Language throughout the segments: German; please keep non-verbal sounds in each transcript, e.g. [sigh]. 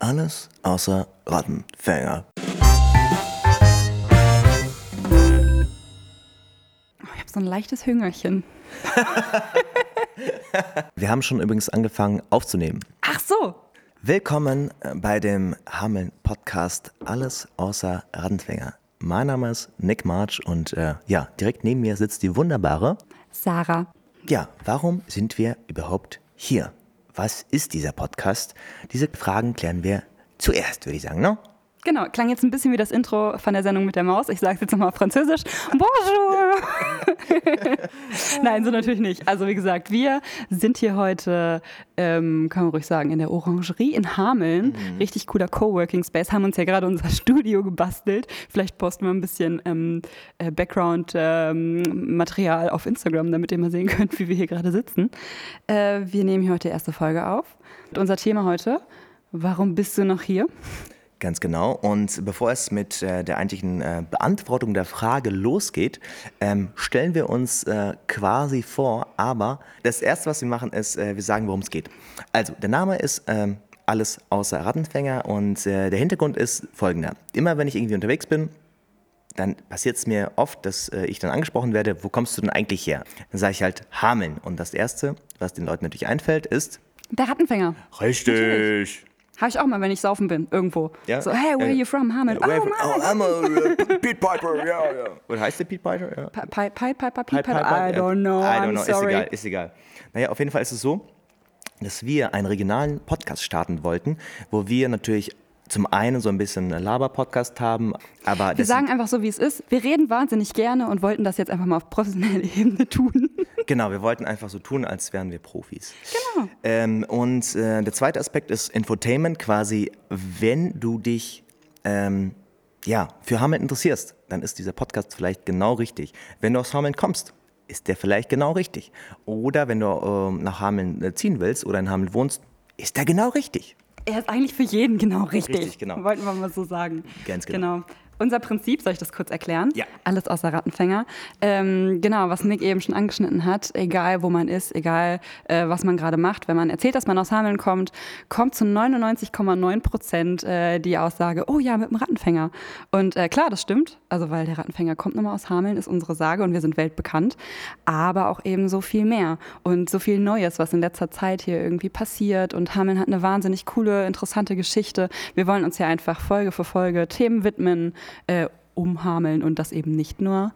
Alles außer Rattenfänger. Ich habe so ein leichtes Hüngerchen. [laughs] Wir haben schon übrigens angefangen aufzunehmen. Ach so. Willkommen äh, bei dem Hameln Podcast Alles außer Rattenfänger. Mein Name ist Nick March und äh, ja, direkt neben mir sitzt die wunderbare. Sarah. Ja, warum sind wir überhaupt hier? Was ist dieser Podcast? Diese Fragen klären wir zuerst, würde ich sagen, ne? Genau, klang jetzt ein bisschen wie das Intro von der Sendung mit der Maus. Ich sage es jetzt nochmal auf Französisch. Bonjour! [laughs] Nein, so natürlich nicht. Also wie gesagt, wir sind hier heute, ähm, kann man ruhig sagen, in der Orangerie in Hameln. Mhm. Richtig cooler Coworking Space. Haben uns ja gerade unser [laughs] Studio gebastelt. Vielleicht posten wir ein bisschen ähm, äh, Background-Material ähm, auf Instagram, damit ihr mal sehen könnt, wie wir hier gerade sitzen. Äh, wir nehmen hier heute die erste Folge auf. Und unser Thema heute, warum bist du noch hier? Ganz genau. Und bevor es mit äh, der eigentlichen äh, Beantwortung der Frage losgeht, ähm, stellen wir uns äh, quasi vor. Aber das Erste, was wir machen, ist, äh, wir sagen, worum es geht. Also, der Name ist ähm, alles außer Rattenfänger und äh, der Hintergrund ist folgender. Immer wenn ich irgendwie unterwegs bin, dann passiert es mir oft, dass äh, ich dann angesprochen werde, wo kommst du denn eigentlich her? Dann sage ich halt Hameln. Und das Erste, was den Leuten natürlich einfällt, ist... Der Rattenfänger. Richtig. Natürlich. Habe ich auch mal, wenn ich saufen bin, irgendwo. Ja? So, hey, where are you from? Hammond. Yeah, oh, oh, I'm a uh, Pete Piper, ja, ja. Was heißt der Pete Piper? Ja. Pipe Piper, Pete Piper? I don't know, I don't know, ist egal, ist egal. Naja, auf jeden Fall ist es so, dass wir einen regionalen Podcast starten wollten, wo wir natürlich zum einen so ein bisschen Laber-Podcast haben, aber. Wir sagen einfach so, wie es ist. Wir reden wahnsinnig gerne und wollten das jetzt einfach mal auf professioneller Ebene tun. Genau, wir wollten einfach so tun, als wären wir Profis. Genau. Ähm, und äh, der zweite Aspekt ist Infotainment, quasi, wenn du dich ähm, ja, für Hameln interessierst, dann ist dieser Podcast vielleicht genau richtig. Wenn du aus Hameln kommst, ist der vielleicht genau richtig. Oder wenn du äh, nach Hameln äh, ziehen willst oder in Hameln wohnst, ist der genau richtig. Er ist eigentlich für jeden genau richtig. Richtig, genau. Wollten wir mal so sagen. Ganz genau. genau. Unser Prinzip, soll ich das kurz erklären? Ja. Alles außer Rattenfänger. Ähm, genau, was Nick eben schon angeschnitten hat, egal wo man ist, egal äh, was man gerade macht, wenn man erzählt, dass man aus Hameln kommt, kommt zu 99,9 Prozent äh, die Aussage, oh ja, mit dem Rattenfänger. Und äh, klar, das stimmt, also weil der Rattenfänger kommt nochmal aus Hameln, ist unsere Sage und wir sind weltbekannt, aber auch eben so viel mehr und so viel Neues, was in letzter Zeit hier irgendwie passiert und Hameln hat eine wahnsinnig coole, interessante Geschichte. Wir wollen uns ja einfach Folge für Folge Themen widmen, äh, umhameln und das eben nicht nur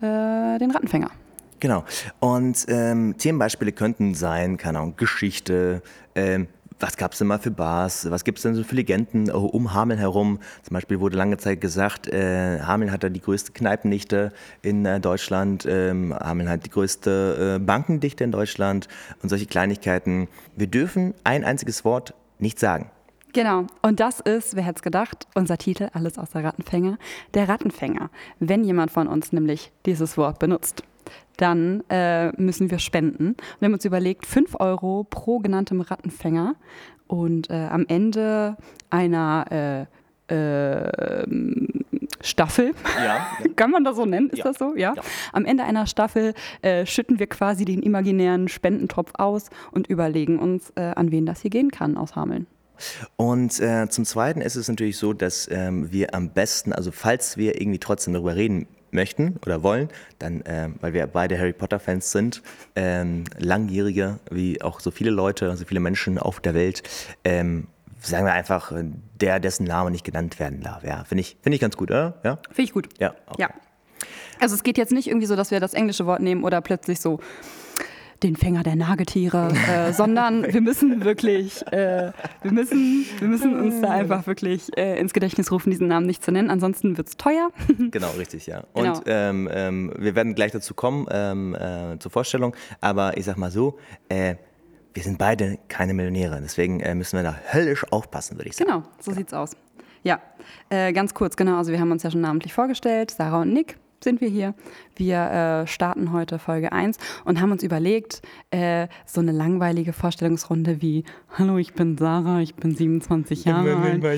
äh, den Rattenfänger. Genau. Und ähm, Themenbeispiele könnten sein, keine Ahnung, Geschichte, ähm, was gab es denn mal für Bars, was gibt es denn so für Legenden äh, um Hameln herum? Zum Beispiel wurde lange Zeit gesagt, äh, Hameln hat da die größte Kneipendichte in äh, Deutschland, ähm, Hameln hat die größte äh, Bankendichte in Deutschland und solche Kleinigkeiten. Wir dürfen ein einziges Wort nicht sagen. Genau, und das ist, wer hätte es gedacht, unser Titel, alles außer Rattenfänger, der Rattenfänger. Wenn jemand von uns nämlich dieses Wort benutzt, dann äh, müssen wir spenden. Und wir haben uns überlegt, 5 Euro pro genanntem Rattenfänger und äh, am Ende einer äh, äh Staffel, ja. [laughs] kann man das so nennen, ist ja. das so? Ja? ja. Am Ende einer Staffel äh, schütten wir quasi den imaginären Spendentopf aus und überlegen uns, äh, an wen das hier gehen kann aus Hameln. Und äh, zum Zweiten ist es natürlich so, dass ähm, wir am besten, also falls wir irgendwie trotzdem darüber reden möchten oder wollen, dann, äh, weil wir beide Harry Potter-Fans sind, ähm, langjährige, wie auch so viele Leute, so viele Menschen auf der Welt, ähm, sagen wir einfach, der, dessen Name nicht genannt werden darf. Ja, finde ich, find ich ganz gut, oder? Ja? Finde ich gut. Ja, okay. ja. Also es geht jetzt nicht irgendwie so, dass wir das englische Wort nehmen oder plötzlich so den Fänger der Nagetiere, äh, [laughs] sondern wir müssen wirklich, äh, wir, müssen, wir müssen uns da einfach wirklich äh, ins Gedächtnis rufen, diesen Namen nicht zu nennen, ansonsten wird es teuer. [laughs] genau, richtig, ja. Und genau. ähm, ähm, wir werden gleich dazu kommen, ähm, äh, zur Vorstellung, aber ich sag mal so, äh, wir sind beide keine Millionäre, deswegen äh, müssen wir da höllisch aufpassen, würde ich sagen. Genau, so ja. sieht's aus. Ja, ganz kurz, genau, also wir haben uns ja schon namentlich vorgestellt, Sarah und Nick sind wir hier. Wir äh, starten heute Folge 1 und haben uns überlegt, äh, so eine langweilige Vorstellungsrunde wie Hallo, ich bin Sarah, ich bin 27 Jahre alt. Die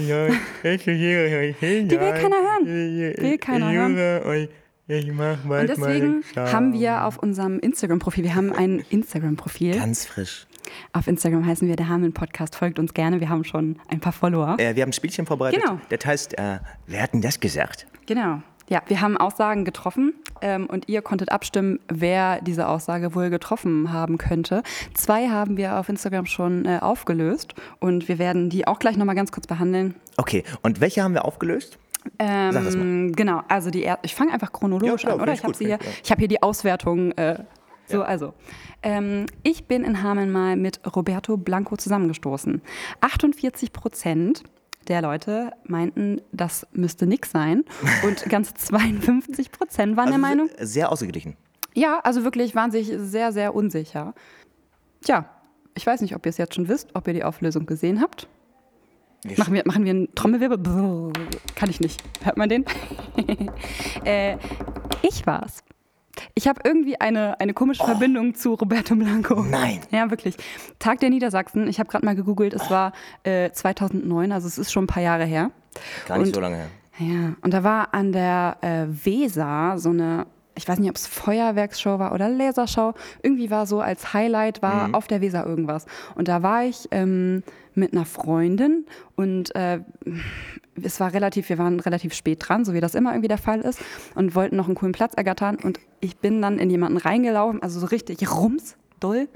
will keiner hören. Will keiner hören. Ich mach und deswegen haben wir auf unserem Instagram-Profil, wir haben ein Instagram-Profil. Ganz frisch. Auf Instagram heißen wir der Hameln Podcast. Folgt uns gerne. Wir haben schon ein paar Follower. Äh, wir haben ein Spielchen vorbereitet. Genau. Das heißt, äh, wer hat denn das gesagt? Genau. Ja, wir haben Aussagen getroffen ähm, und ihr konntet abstimmen, wer diese Aussage wohl getroffen haben könnte. Zwei haben wir auf Instagram schon äh, aufgelöst und wir werden die auch gleich nochmal ganz kurz behandeln. Okay, und welche haben wir aufgelöst? Sag das mal. Ähm, genau, also die er ich fange einfach chronologisch Ja, klar, an, oder? ich Ich habe hier, ich, ja. habe hier die Auswertung. Äh, so, also. Ähm, ich bin in Hameln mal mit Roberto Blanco zusammengestoßen. 48 Prozent der Leute meinten, das müsste nix sein. Und ganze [laughs] 52 Prozent waren der Meinung, se- Sehr ausgeglichen. ja, also wirklich waren sich sehr, sehr unsicher. Tja, ich weiß nicht, ob ihr es jetzt schon wisst, ob ihr die Auflösung gesehen habt. Wir Machen wir, machen wir einen Trommelwirbel? Brrr. Kann ich nicht. Hört man den? [laughs] äh, ich war's. Ich habe irgendwie eine, eine komische Verbindung zu Roberto Blanco. Nein. Ja, wirklich. Tag der Niedersachsen. Ich habe gerade mal gegoogelt. Es war äh, 2009, also es ist schon ein paar Jahre her. Gar nicht Und- so lange her. Ja, und da war an der äh, Weser so eine, ich weiß nicht, ob es Feuerwerksshow war oder Lasershow. Irgendwie war so als Highlight war auf der Weser irgendwas. Und da war ich ähm, mit einer Freundin und äh, es war relativ, wir waren relativ spät dran, so wie das immer irgendwie der Fall ist, und wollten noch einen coolen Platz ergattern. Und ich bin dann in jemanden reingelaufen, also so richtig rums, doll.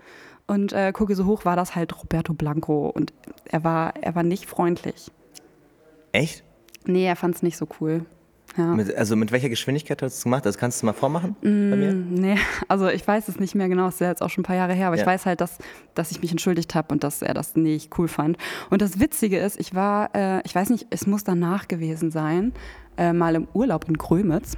Und äh, gucke so hoch, war das halt Roberto Blanco. Und er war, er war nicht freundlich. Echt? Nee, er fand es nicht so cool. Ja. Mit, also mit welcher Geschwindigkeit hast du es gemacht? Das kannst du mal vormachen bei mir? Nee, also ich weiß es nicht mehr genau, es ist ja jetzt auch schon ein paar Jahre her, aber Ja. ich weiß halt, dass, dass ich mich entschuldigt habe und dass er das nicht cool fand. Und das Witzige ist, ich war, äh, ich weiß nicht, es muss danach gewesen sein, äh, mal im Urlaub in Grömitz.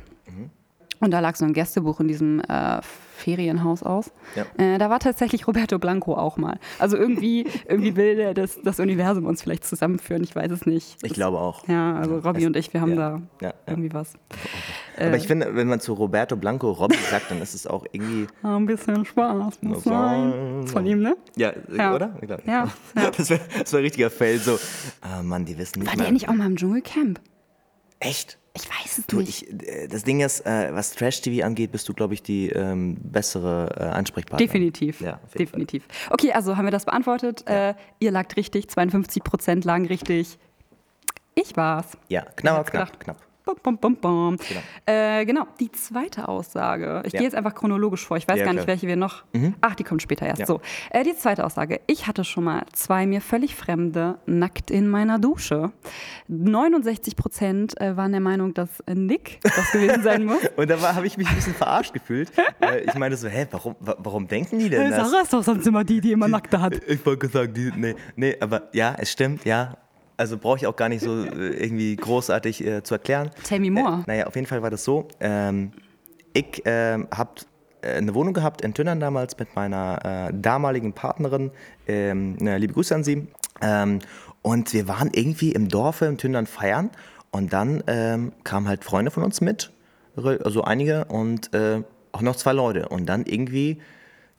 Und da lag so ein Gästebuch in diesem äh, Ferienhaus aus. Ja. Äh, da war tatsächlich Roberto Blanco auch mal. Also irgendwie, [laughs] irgendwie will der das, das Universum uns vielleicht zusammenführen, ich weiß es nicht. Ich Das- glaube auch. Ja, also Robby Es- und ich, wir haben ja. da Ja, irgendwie was. Aber ich finde, wenn man zu Roberto Blanco Robby sagt, dann ist es auch irgendwie. [laughs] Ein bisschen Spaß muss sein. Von ihm, ne? Ja, oder? [laughs] Ja. Das wäre das ein richtiger Fail. So, ah Mann, die wissen nicht War mehr. der nicht auch mal im Dschungelcamp? Echt? Ich weiß es Du, nicht. ich, äh, das Ding ist, äh, was Trash-TV angeht, bist du, glaube ich, die ähm, bessere äh, Ansprechpartnerin. Definitiv. Ja, jeden Fall. Definitiv. Okay, also haben wir das beantwortet. Äh, ihr lagt richtig, 52 Prozent lagen richtig. Ich war's. Ja, knapp, knapp, knapp. Bum, bum, bum, bum. Genau. Äh, genau, die zweite Aussage. Ich Ja. gehe jetzt einfach chronologisch vor. Ich weiß Ja, gar nicht, klar. Mhm. welche wir noch. Ach, die kommt später erst. Ja. So, äh, die zweite Aussage. Ich hatte schon mal zwei mir völlig Fremde nackt in meiner Dusche. 69 Prozent äh, waren der Meinung, dass äh, Nick das gewesen sein muss. [laughs] Und da habe ich mich ein bisschen verarscht gefühlt. Weil ich meine so, hä, warum, wa- warum denken die denn das? ist doch sonst immer die, die immer Nackte hat. Ich wollte gesagt, die, nee, nee, aber ja, es stimmt, ja. Also brauche ich auch gar nicht so äh, irgendwie großartig äh, zu erklären. Tell me more. Äh, naja, auf jeden Fall war das so. Ähm, ich ähm, habe äh, eine Wohnung gehabt in Tünnern damals mit meiner äh, damaligen Partnerin. Ähm, liebe Grüße an sie. Ähm, und wir waren irgendwie im Dorfe in Tündern feiern. Und dann ähm, kamen halt Freunde von uns mit, also einige, und äh, auch noch zwei Leute. Und dann irgendwie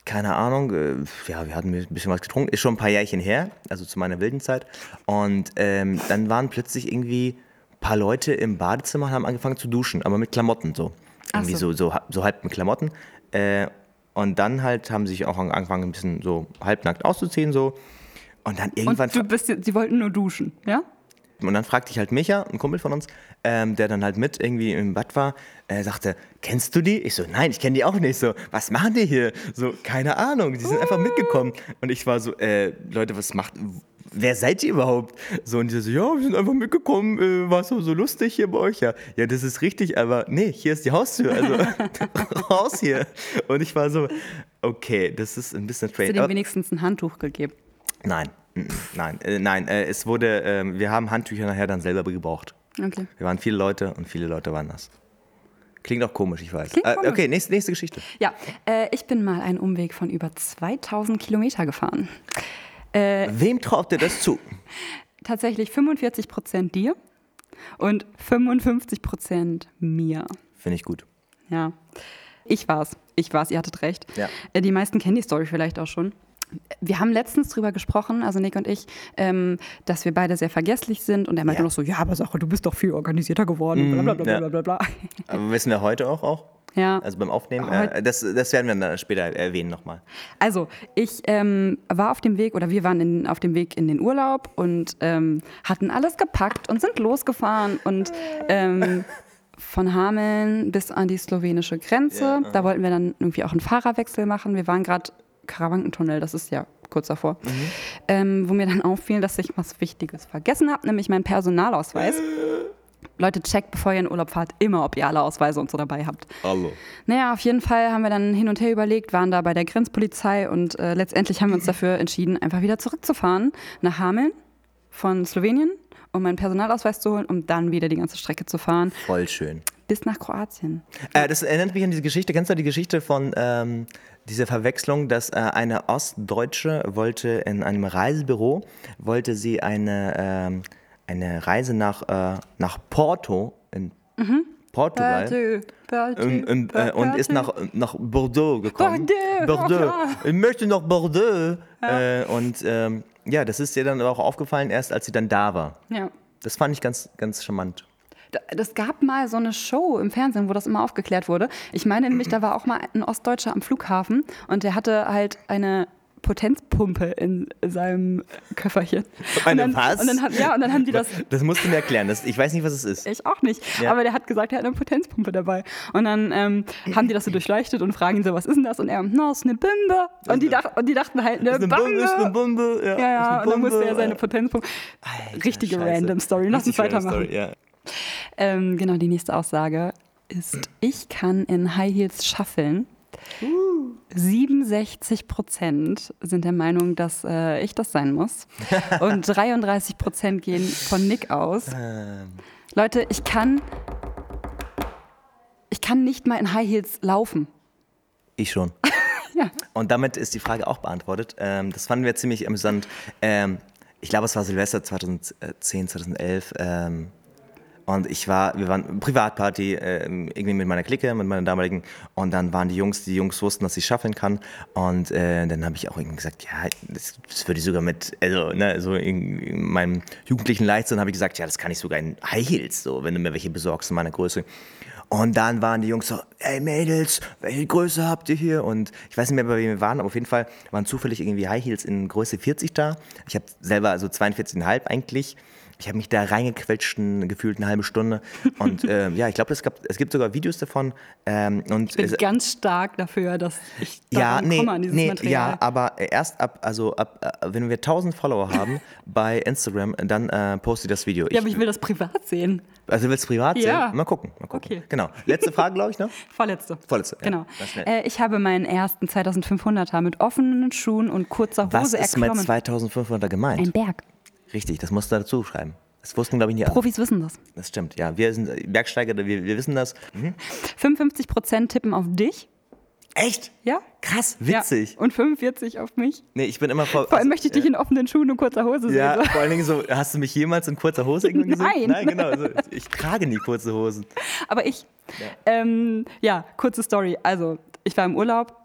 keine Ahnung, äh, ja, wir hatten ein bisschen was getrunken, ist schon ein paar Jährchen her, also zu meiner wilden Zeit. Und ähm, dann waren plötzlich irgendwie ein paar Leute im Badezimmer und haben angefangen zu duschen, aber mit Klamotten so. Irgendwie so. so, so, so halb mit Klamotten. Äh, und dann halt haben sie sich auch angefangen, ein bisschen so halbnackt auszuziehen, so. Und dann irgendwann. Und du bist, sie wollten nur duschen, ja? Und dann fragte ich halt Micha, ein Kumpel von uns, ähm, der dann halt mit irgendwie im Bad war, äh, sagte, kennst du die? Ich so, nein, ich kenne die auch nicht. So, was machen die hier? So, keine Ahnung, die sind einfach mitgekommen. Und ich war so, äh, Leute, was macht, wer seid ihr überhaupt? So, und die so, ja, wir sind einfach mitgekommen, äh, war so, so lustig hier bei euch. Ja, ja, das ist richtig, aber nee, hier ist die Haustür, also [laughs] raus hier. Und ich war so, okay, das ist ein bisschen Hast du strange. Aber- wenigstens ein Handtuch gegeben? Nein, nein, äh, nein, äh, es wurde, ähm, wir haben Handtücher nachher dann selber gebraucht. Okay. Wir waren viele Leute und viele Leute waren das. Klingt auch komisch, ich weiß. Äh, komisch. okay, nächste, nächste Geschichte. Ja, äh, ich bin mal einen Umweg von über 2000 Kilometer gefahren. Äh, Wem traut ihr das zu? tatsächlich 45 Prozent dir und 55 Prozent mir. Finde ich gut. Ja. Ich war's. Ich war's, ihr hattet recht. Ja. Äh, Die meisten kennen die Story vielleicht auch schon. Wir haben letztens drüber gesprochen, also Nick und ich, ähm, dass wir beide sehr vergesslich sind. Und er meinte Ja. noch so, ja, aber Sache, du bist doch viel organisierter geworden. Bla, bla, bla, ja. bla, bla, bla. Aber wissen wir heute auch, auch? Ja. Also beim Aufnehmen. Äh, das, das werden wir dann später erwähnen nochmal. Also, ich ähm, war auf dem Weg oder wir waren in, auf dem Weg in den Urlaub und ähm, hatten alles gepackt und sind losgefahren und ähm, [laughs] von Hameln bis an die slowenische Grenze. Ja, da wollten wir dann irgendwie auch einen Fahrerwechsel machen. Wir waren gerade Karawankentunnel, das ist ja kurz davor, ähm, wo mir dann auffiel, dass ich was Wichtiges vergessen habe, nämlich meinen Personalausweis. Leute, checkt, bevor ihr in Urlaub fahrt, immer, ob ihr alle Ausweise und so dabei habt. Hallo. Naja, auf jeden Fall haben wir dann hin und her überlegt, waren da bei der Grenzpolizei und äh, letztendlich haben wir uns dafür entschieden, einfach wieder zurückzufahren nach Hameln von Slowenien, um meinen Personalausweis zu holen, um dann wieder die ganze Strecke zu fahren, Voll schön. bis nach Kroatien. Äh, das erinnert mich an diese Geschichte. Kennst du die Geschichte von ähm, dieser Verwechslung, dass äh, eine Ostdeutsche wollte in einem Reisebüro, wollte sie eine, ähm, eine Reise nach, äh, nach Porto in Portugal. Badu, badu, Ähm, ähm, äh, und ist nach, nach Bordeaux gekommen. Bordeaux, Bordeaux. ja. Ich möchte nach Bordeaux. Äh, und ähm, ja, das ist ihr dann aber auch aufgefallen, erst als sie dann da war. Ja. Das fand ich ganz, ganz charmant. Da- Das gab mal so eine Show im Fernsehen, wo das immer aufgeklärt wurde. Ich meine nämlich, da war auch mal ein Ostdeutscher am Flughafen und der hatte halt eine Potenzpumpe in seinem Köfferchen. Eine und dann, was? Und dann, hat- ja, und dann haben die das Das musst du mir erklären. Das, ich weiß nicht, was es ist. Ich auch nicht. Ja. Aber der hat gesagt, er hat eine Potenzpumpe dabei. Und dann ähm, haben die das so durchleuchtet und fragen ihn so, was ist denn das? Und er, na, ist eine Bimbe. Und die, dach, und die dachten halt, eine, Ist eine. Bombe, ist eine Bombe. Ja, ja, ja, ist eine und dann musste er seine Potenzpumpe. Alter, Richtige Scheiße. random Story. Lass uns weitermachen. Story, ja. Ähm, genau, die nächste Aussage ist, ich kann in High Heels schaffeln. 67 Prozent sind der Meinung, dass äh, ich das sein muss. [laughs] Und 33 Prozent gehen von Nick aus. Ähm, Leute, ich kann, ich kann nicht mal in High Heels laufen. Ich schon. [laughs] Ja. Und damit ist die Frage auch beantwortet. Ähm, das fanden wir ziemlich amüsant. Ähm, ich glaube, es war Silvester 2010, 2011. Und ich war, wir waren Privatparty, ähm, irgendwie mit meiner Clique, mit meiner damaligen. Und dann waren die Jungs, die Jungs wussten, dass ich schaffeln kann. Und äh, dann habe ich auch irgendwie gesagt, ja, das, das würde ich sogar mit, also, ne, so in, in meinem jugendlichen Leichtsinn habe ich gesagt, ja, das kann ich sogar in High Heels, so, wenn du mir welche besorgst in meiner Größe. Und dann waren die Jungs so, ey Mädels, welche Größe habt ihr hier? Und ich weiß nicht mehr, bei wem wir waren, aber auf jeden Fall waren zufällig irgendwie High Heels in Größe 40 da. Ich habe selber also 42,5 eigentlich. Ich habe mich da reingequetscht, ein- gefühlt eine halbe Stunde. Und [laughs] ähm, ja, ich glaube, es, es gibt sogar Videos davon. Ähm, und Ich bin es- ganz stark dafür, dass ich ja, nee, komme an dieses nee Material. ja, aber erst ab, also ab, äh, wenn wir 1000 Follower haben [laughs] bei Instagram, dann äh, poste ich das Video. ja, aber ich will das privat sehen. also willst du privat Ja. sehen? Mal gucken, mal gucken. Okay. Genau. Letzte Frage, glaube ich, ne? [laughs] Vorletzte. Vorletzte, ja. Genau. Äh, ich habe meinen ersten 2500er mit offenen Schuhen und kurzer Hose Was ist mit erklommen. 2500 gemeint? Ein Berg. Richtig, das musst du dazu schreiben. Das wussten, glaube ich, nicht alle. Profis wissen das. Das stimmt, ja. Wir sind Bergsteiger, wir, wir wissen das. Mhm. 55 Prozent tippen auf dich. Echt? Ja. Krass, witzig. Ja. Und 45 auf mich. Nee, ich bin immer vor. Vor allem möchte ich dich in offenen Schuhen und kurzer Hose sehen. Ja, So. vor allen Dingen so, hast du mich jemals in kurzer Hose irgendwann gesehen? Nein. Nein, genau. So, ich trage nie kurze Hosen. Aber ich, ähm, ja, kurze Story. Also, ich war im Urlaub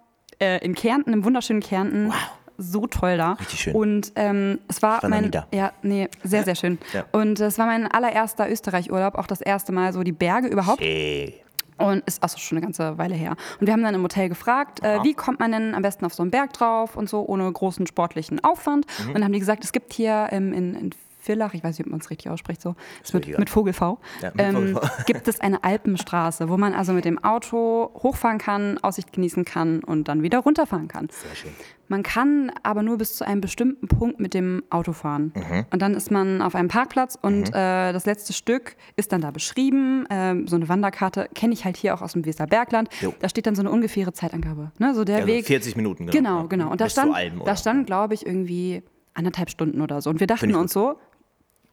äh, in Kärnten, im wunderschönen Kärnten. Wow. So toll da. Richtig schön. Und ähm, es war, war mein. Ja, nee, sehr, sehr schön. Ja. Und es war mein allererster Österreich-Urlaub, auch das erste Mal so die Berge überhaupt. Ey. Und ist auch schon eine ganze Weile her. Und wir haben dann im Hotel gefragt, äh, wie kommt man denn am besten auf so einen Berg drauf und so, ohne großen sportlichen Aufwand. Mhm. Und dann haben die gesagt, es gibt hier ähm, in, in Villach, ich weiß nicht, ob man es richtig ausspricht, so, ist mit, mit Vogel V, Ja, mit ähm, Vogel V. gibt es eine Alpenstraße, wo man also mit dem Auto hochfahren kann, Aussicht genießen kann und dann wieder runterfahren kann. Sehr schön. Man kann aber nur bis zu einem bestimmten Punkt mit dem Auto fahren. Mhm. Und dann ist man auf einem Parkplatz und äh, das letzte Stück ist dann da beschrieben. Ähm, so eine Wanderkarte kenne ich halt hier auch aus dem Weserbergland. Jo. Da steht dann so eine ungefähre Zeitangabe. Ne? So der Also Weg. 40 Minuten, genau. Genau, genau. Und da Bis stand, Alben, da oder? stand glaube ich, irgendwie anderthalb Stunden oder so. Und wir dachten uns so,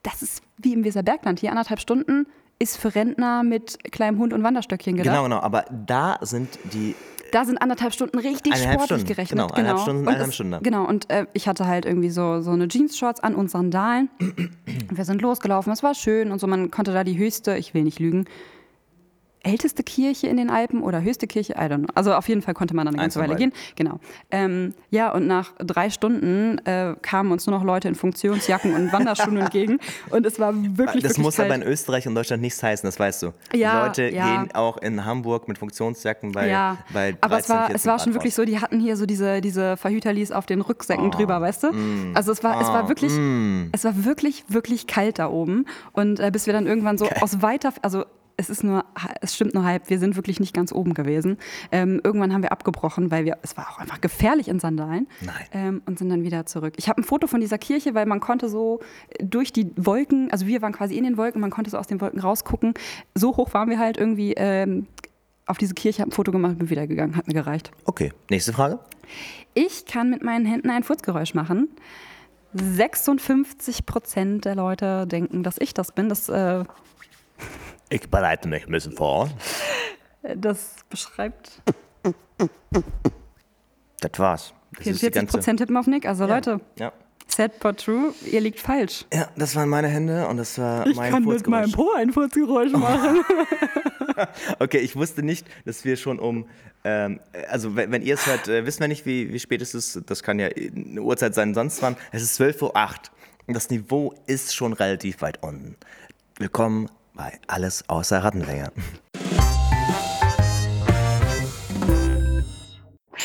das ist wie im Weserbergland. Hier anderthalb Stunden ist für Rentner mit kleinem Hund und Wanderstöckchen gedacht. Genau, genau. Aber da sind die. Da sind anderthalb Stunden richtig sportlich Stunden, gerechnet. genau, eineinhalb Stunden eineinhalb es- Stunden. Genau, und äh, ich hatte halt irgendwie so, so eine Jeans-Shorts an und Sandalen. [clears throat] Wir sind losgelaufen, es war schön und so. Man konnte da die höchste, ich will nicht lügen, älteste Kirche in den Alpen oder höchste Kirche, I don't know. Also auf jeden Fall konnte man dann eine ganze Weile gehen. Genau. Ähm, ja, und nach drei Stunden äh, kamen uns nur noch Leute in Funktionsjacken und Wanderschuhen [laughs] entgegen. Und es war wirklich, Das wirklich muss kalt. aber in Österreich und Deutschland nichts heißen, das weißt du. Ja, Die Leute ja. gehen auch in Hamburg mit Funktionsjacken bei, ja, bei 13, aber es war, 14 es war schon wirklich so, die hatten hier so diese, diese Verhüterlis auf den Rücksäcken drüber, weißt du? Also es war, es war Ah, wirklich, mm. es war wirklich, wirklich kalt da oben. Und äh, bis wir dann irgendwann so aus weiter, also es ist nur, es stimmt nur halb, wir sind wirklich nicht ganz oben gewesen. Ähm, irgendwann haben wir abgebrochen, weil wir, es war auch einfach gefährlich in Sandalen. Nein. Ähm, und sind dann wieder zurück. Ich habe ein Foto von dieser Kirche, weil man konnte so durch die Wolken, also wir waren quasi in den Wolken, man konnte so aus den Wolken rausgucken. So hoch waren wir halt irgendwie ähm, auf diese Kirche, habe ein Foto gemacht, bin wieder gegangen, hat mir gereicht. Okay, nächste Frage. Ich kann mit meinen Händen ein Furzgeräusch machen. 56 Prozent der Leute denken, dass ich das bin. Das, äh, Ich bereite mich ein bisschen vor. das beschreibt Das war's. Das ist die 44 Prozent tippen auf Nick. Also Leute, Ja. sad but true, ihr liegt falsch. ja, das waren meine Hände und das war mein Furzgeräusch. Po ein Furzgeräusch machen. [laughs] Okay, ich wusste nicht, dass wir schon um, ähm, also wenn, wenn ihr es hört, äh, wissen wir nicht, wie, wie spät es ist. Das kann ja eine Uhrzeit sein, sonst wann. Es ist 12.08 Uhr und das Niveau ist schon relativ weit unten. Willkommen bei Alles außer Rattenlänge.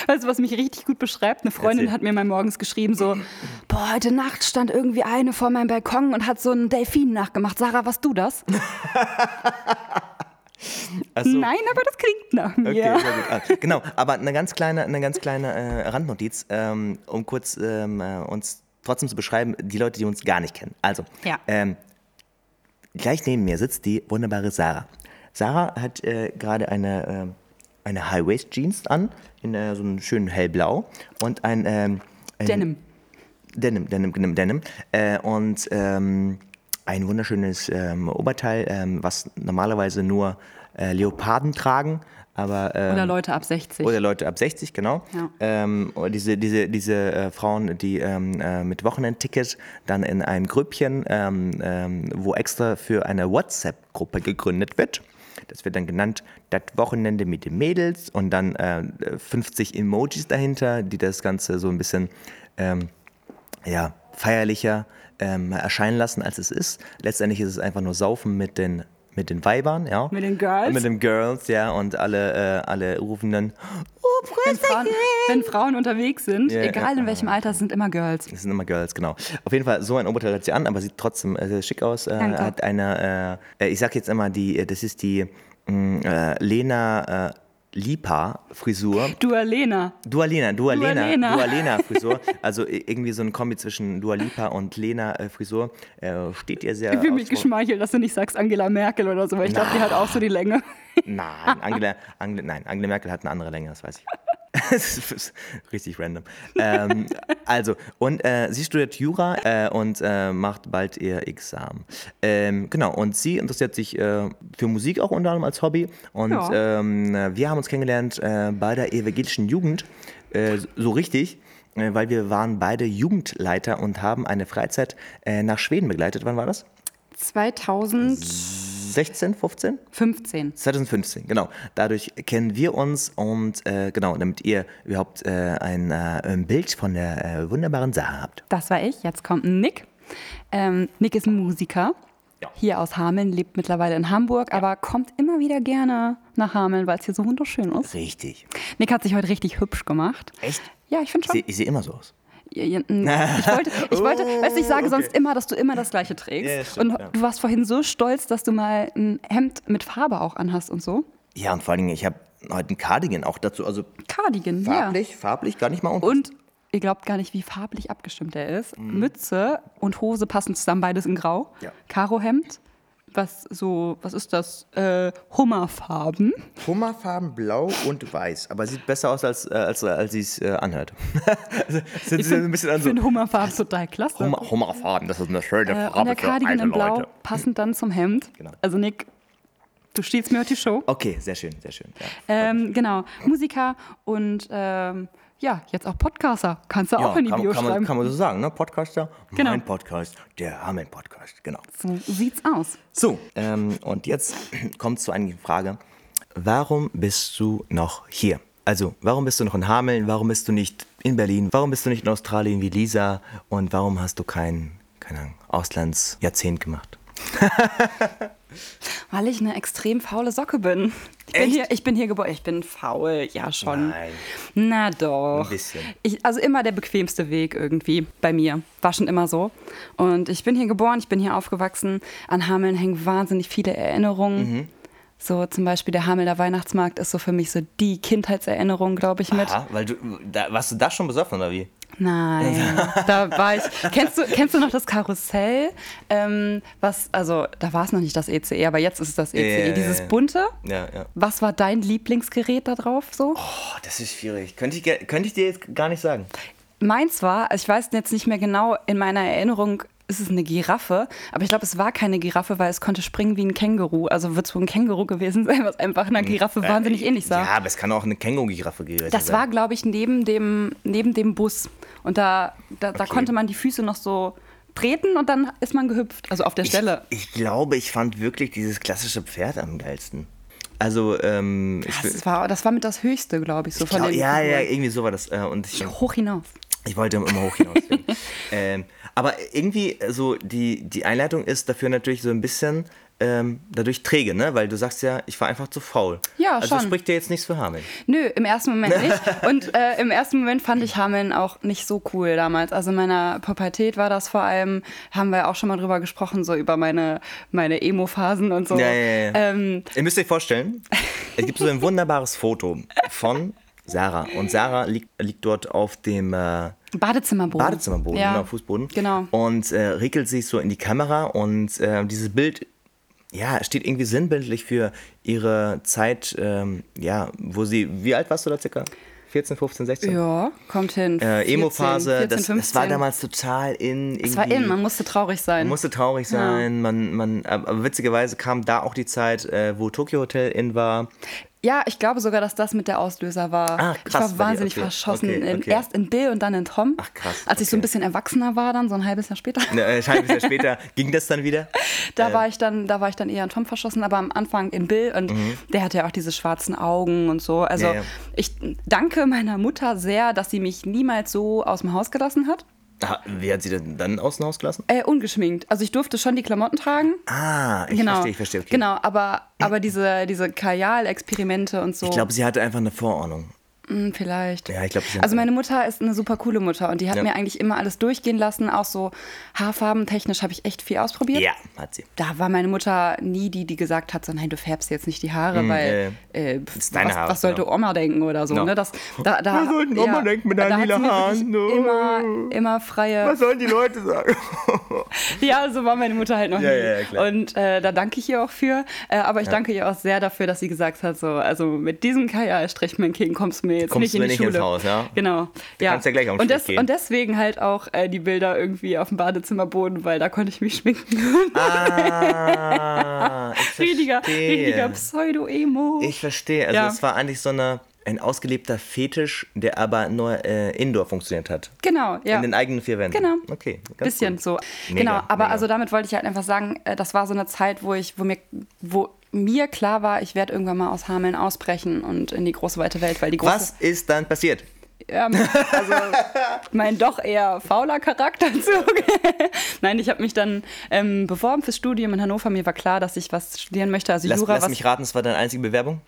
Weißt du, was mich richtig gut beschreibt? Eine Freundin Erzähl. hat mir mal morgens geschrieben, so, boah, heute Nacht stand irgendwie eine vor meinem Balkon und hat so einen Delfin nachgemacht. Sarah, warst du das? [laughs] Also, Nein, aber das klingt nach mir. Okay, sehr gut. Ah, genau, aber eine ganz kleine, eine ganz kleine äh, Randnotiz, ähm, um kurz ähm, äh, uns trotzdem zu beschreiben, die Leute, die uns gar nicht kennen. Also, Ja. ähm, gleich neben mir sitzt die wunderbare Sarah. Sarah hat äh, gerade eine, ähm, eine High-Waist-Jeans an, in äh, so einem schönen hellblau und ein, ähm, ein Denim. Denim, Denim, Denim, Denim. Äh, und ähm, ein wunderschönes ähm, Oberteil, ähm, was normalerweise nur äh, Leoparden tragen, aber ähm, Oder Leute ab 60. oder Leute ab 60, genau. Ja. Ähm, diese diese, diese äh, Frauen, die ähm, äh, mit Wochenendticket dann in einem Grüppchen, ähm, ähm, wo extra für eine WhatsApp-Gruppe gegründet wird. Das wird dann genannt das Wochenende mit den Mädels und dann äh, 50 Emojis dahinter, die das Ganze so ein bisschen ähm, ja, feierlicher erscheinen lassen, als es ist. Letztendlich ist es einfach nur Saufen mit den, mit den Weibern, ja. Mit den Girls? Mit den Girls, ja. Und alle, äh, alle rufen dann, oh, wenn, Frauen, wenn Frauen unterwegs sind, Ja, egal ja, in welchem Alter, es sind immer Girls. Das sind immer Girls, genau. Auf jeden Fall, so ein Oberteil hat sie an, aber sieht trotzdem äh, sehr schick aus. Äh, hat eine, äh, äh, ich sag jetzt immer, die, äh, das ist die äh, Lena Lipa-Frisur. Dua Lena. Dua Lena, Dua Dua Lena, Lena. Dua Lena Frisur. [laughs] Also irgendwie so ein Kombi zwischen Dua Lipa und Lena äh, Frisur. Steht ihr sehr Ich fühle mich geschmeichelt, dass du nicht sagst Angela Merkel oder so, weil ich glaube, die hat auch so die Länge. Nein, Angela, Angela, nein, Angela Merkel hat eine andere Länge, das weiß ich. [laughs] Richtig random. Ähm, also, und äh, sie studiert Jura äh, und äh, macht bald ihr Examen. Ähm, genau, und sie interessiert sich äh, für Musik auch unter anderem als Hobby. Und Ja. ähm, wir haben uns kennengelernt äh, bei der evangelischen Jugend, äh, so richtig. Weil wir waren beide Jugendleiter und haben eine Freizeit nach Schweden begleitet. Wann war das? 2015. 16, 15? 2015, genau. Dadurch kennen wir uns und äh, genau, damit ihr überhaupt äh, ein, äh, ein Bild von der äh, wunderbaren Sache habt. Das war ich. Jetzt kommt Nick. Ähm, Nick ist ein Musiker. Ja. Hier aus Hameln, lebt mittlerweile in Hamburg, aber kommt immer wieder gerne nach Hameln, weil es hier so wunderschön ist. Richtig. Nick hat sich heute richtig hübsch gemacht. Echt? Ja, ich finde Ich schon. sehe ich seh immer so aus. Ich wollte, [laughs] ich wollte, weißt du, ich sage Oh, okay. sonst immer, dass du immer das Gleiche trägst. Ja, stimmt, und ja. du warst vorhin so stolz, dass du mal ein Hemd mit Farbe auch anhast und so. Ja, und vor allen Dingen, ich habe heute einen Cardigan auch dazu, also Cardigan, ja. farblich, farblich gar nicht mal unten. Und ihr glaubt gar nicht, wie farblich abgestimmt er ist. Mhm. Mütze und Hose passen zusammen, beides in Grau. Ja. Karohemd, was so, was ist das? Äh, Hummerfarben. Hummerfarben, blau und weiß. Aber sieht besser aus, als, äh, als, als sie es äh, anhört. [laughs] also, es sieht Ich finde so. find Hummerfarben total klasse. Hummer, Hummerfarben, das ist eine schöne äh, Farbe und der Cardigan in Blau, Leute. passend dann zum Hemd. Genau. Also Nick, du stiehlst mir heute die Show. Okay, sehr schön, sehr schön. Ja. Ähm, genau, Musiker und ähm, ja, jetzt auch Podcaster. Kannst du auch in die kann, Bio kann, schreiben. man, kann man so sagen, ne? Podcaster, Genau. mein Podcast, der Hameln-Podcast, genau. so sieht's aus. So, ähm, und jetzt [clears throat] kommt zu einer Frage. warum bist du noch hier? Also, warum bist du noch in Hameln? Warum bist du nicht in Berlin? Warum bist du nicht in Australien wie Lisa? Und warum hast du kein, keine Ahnung, Auslandsjahrzehnt gemacht? [laughs] Weil ich eine extrem faule Socke bin. Ich bin hier, ich bin hier geboren. Ich bin faul, ja schon. Nein. Na doch. Ein bisschen. Ich, also immer der bequemste Weg irgendwie bei mir. War schon immer so. Und ich bin hier geboren, ich bin hier aufgewachsen. An Hameln hängen wahnsinnig viele Erinnerungen. Mhm. So zum Beispiel der Hamelner Weihnachtsmarkt ist so für mich so die Kindheitserinnerung, glaube ich, mit. Aha, weil du, da, warst du da schon besoffen oder wie? Nein, [laughs] da war ich. Kennst du, kennst du noch das Karussell? Ähm, was, also da war es noch nicht das ECE, aber jetzt ist es das ECE. Ja, ja, ja, Dieses bunte. Ja, ja. Was war dein Lieblingsgerät da drauf so? Oh, das ist schwierig. Könnte ich, könnte ich dir jetzt gar nicht sagen. Meins war, also ich weiß jetzt nicht mehr genau, in meiner Erinnerung ist es eine Giraffe, aber ich glaube, es war keine Giraffe, weil es konnte springen wie ein Känguru. Also wird es wohl ein Känguru gewesen sein, was einfach einer Giraffe wahnsinnig ähnlich sah. Äh, Ja, aber es kann auch eine Känguru-Giraffe gewesen Das sein. war, glaube ich, neben dem, neben dem Bus. Und da, da, da Okay. konnte man die Füße noch so treten und dann ist man gehüpft. Also auf der Stelle. Ich, ich glaube, ich fand wirklich dieses klassische Pferd am geilsten. Also, ähm, ich, Das war, das war mit das Höchste, glaube ich, so von glaub, den ja, ja, irgendwie so war das. Äh, und ich, Hoch hinaus. ich wollte immer hoch hinaus. [laughs] ähm, aber irgendwie, so die, die Einleitung ist dafür natürlich so ein bisschen ähm, dadurch träge, ne? Weil du sagst ja, ich war einfach zu faul. Ja, also schon. spricht dir jetzt nichts für Hameln. Nö, im ersten Moment [laughs] nicht. Und äh, im ersten Moment fand ich Hameln auch nicht so cool damals. Also in meiner Pubertät war das vor allem, haben wir auch schon mal drüber gesprochen, so über meine, meine Emo-Phasen und so. Ja, ja, ja. Ähm, Ihr müsst euch vorstellen, es gibt so ein wunderbares Foto von Sarah. Und Sarah liegt, liegt dort auf dem äh, Badezimmerboden. Badezimmerboden, ja. genau, Fußboden. Genau. Und äh, rickelt sich so in die Kamera und äh, dieses Bild, ja, steht irgendwie sinnbildlich für ihre Zeit, ähm, ja, wo sie, wie alt warst du da circa? 14, 15, 16? Ja, kommt hin. Äh, 14, Emo-Phase, 14, das, 15. das war damals total in. Irgendwie, Es war in, man musste traurig sein. man musste traurig sein, man, man, aber witzigerweise kam da auch die Zeit, äh, wo Tokyo Hotel in war. Ja, ich glaube sogar, dass das mit der Auslöser war. Ah, ich krass, war bei dir, wahnsinnig okay. verschossen. Okay, In, okay. erst in Bill und dann in Tom. Ach, krass, Als ich so ein bisschen erwachsener war, dann so ein halbes Jahr später. Ne, äh, ein halbes Jahr später [laughs] ging das dann wieder. Da war ich dann, da war ich dann eher in Tom verschossen, aber am Anfang in Bill und der hatte ja auch diese schwarzen Augen und so. Also Mhm. Ja, ja. ich danke meiner Mutter sehr, dass sie mich niemals so aus dem Haus gelassen hat. Wie hat sie denn dann aus dem Haus gelassen? Äh, ungeschminkt. Also ich durfte schon die Klamotten tragen. Ah, ich genau. verstehe, ich verstehe. Okay. Genau, aber, aber diese, diese Kajal-Experimente und so. Ich glaube, sie hatte einfach eine Vorahnung. Hm, Vielleicht. Ja, ich glaube, Also meine Mutter ist eine super coole Mutter und die hat Ja. mir eigentlich immer alles durchgehen lassen. Auch so haarfarbentechnisch habe ich echt viel ausprobiert. Ja, hat sie. Da war meine Mutter nie die, die gesagt hat, so nein, du färbst jetzt nicht die Haare, weil äh, deine was, Haare, was sollte genau. Oma denken oder so. Genau. Ne? Das, da, da, Was sollten Oma denken mit deinen lila Haaren? Immer, immer freie. sollen die Leute [laughs] sagen? Ja, so war meine Mutter halt noch Ja, nie. ja, ja. Und äh, da danke ich ihr auch für. Äh, aber ich danke ihr auch sehr dafür, dass sie gesagt hat, so, also mit diesem Kajal-Strich, mein Kind, kommst du mir jetzt Kommst nicht du in mir die nicht Schule. ins Haus, ja? Genau. ja. kannst ja gleich auf den und, des, gehen. und deswegen halt auch äh, die Bilder irgendwie auf dem Badezimmerboden, weil da konnte ich mich schminken. [laughs] Ah, [laughs] verstehe. riesiger Pseudo-Emo. Ich verstehe. Also Ja. es war eigentlich so eine, ein ausgelebter Fetisch, der aber nur äh, indoor funktioniert hat. Genau, ja. In den eigenen vier Wänden. Genau. Okay. ganz Bisschen gut. so. Mega, genau, aber mega. also damit wollte ich halt einfach sagen, äh, das war so eine Zeit, wo ich, wo mir, wo mir klar war, ich werde irgendwann mal aus Hameln ausbrechen und in die große weite Welt, weil die große Was ist dann passiert? Ja, also mein doch eher fauler Charakterzug. [laughs] Nein, ich habe mich dann ähm, beworben fürs Studium in Hannover. Mir war klar, dass ich was studieren möchte, also Lass, Jura. lass mich raten, es war deine einzige Bewerbung?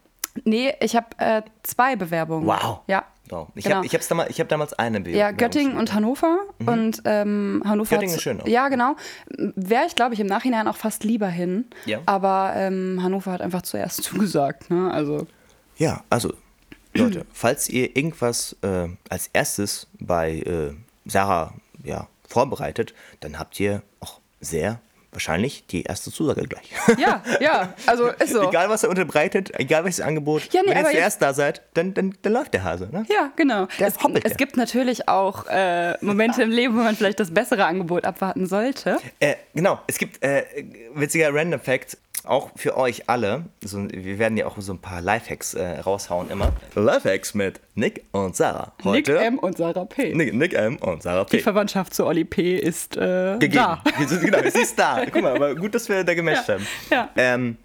Nee, ich habe äh, zwei Bewerbungen. Wow. Ja. Wow. Ich Genau. habe ich hab damals eine Bewerbung. Ja, Göttingen und Hannover. Und ähm, Hannover. Mhm. Göttingen ist schön auch. Ja, genau. Wäre ich, glaube ich, im Nachhinein auch fast lieber hin. Ja. Aber ähm, Hannover hat einfach zuerst [laughs] zugesagt. Ne? Also, Ja, also Leute, [clears throat] falls ihr irgendwas äh, als erstes bei äh, Sarah ja, vorbereitet, dann habt ihr auch sehr wahrscheinlich die erste Zusage gleich. ja, ja, also [laughs] ist so. egal, was er unterbreitet, egal welches Angebot, Ja, nee, wenn ihr zuerst da seid, dann, dann, dann läuft der Hase. Ne? Ja, genau. Der Es, hoppelt es der. gibt natürlich auch äh, Momente im Leben, wo man vielleicht das bessere Angebot abwarten sollte. Äh, genau, es gibt äh, witziger Random Fact, auch für euch alle. So, wir werden ja auch so ein paar Lifehacks äh, raushauen immer. Lifehacks mit Nick und Sarah. Heute Nick M. und Sarah P. Nick, Nick M und Sarah P. Die Verwandtschaft zu Olli P. ist äh, gegeben. da. [laughs] Genau, es ist da. Guck mal, aber gut, dass wir da gematcht Ja, haben. ja. Ähm,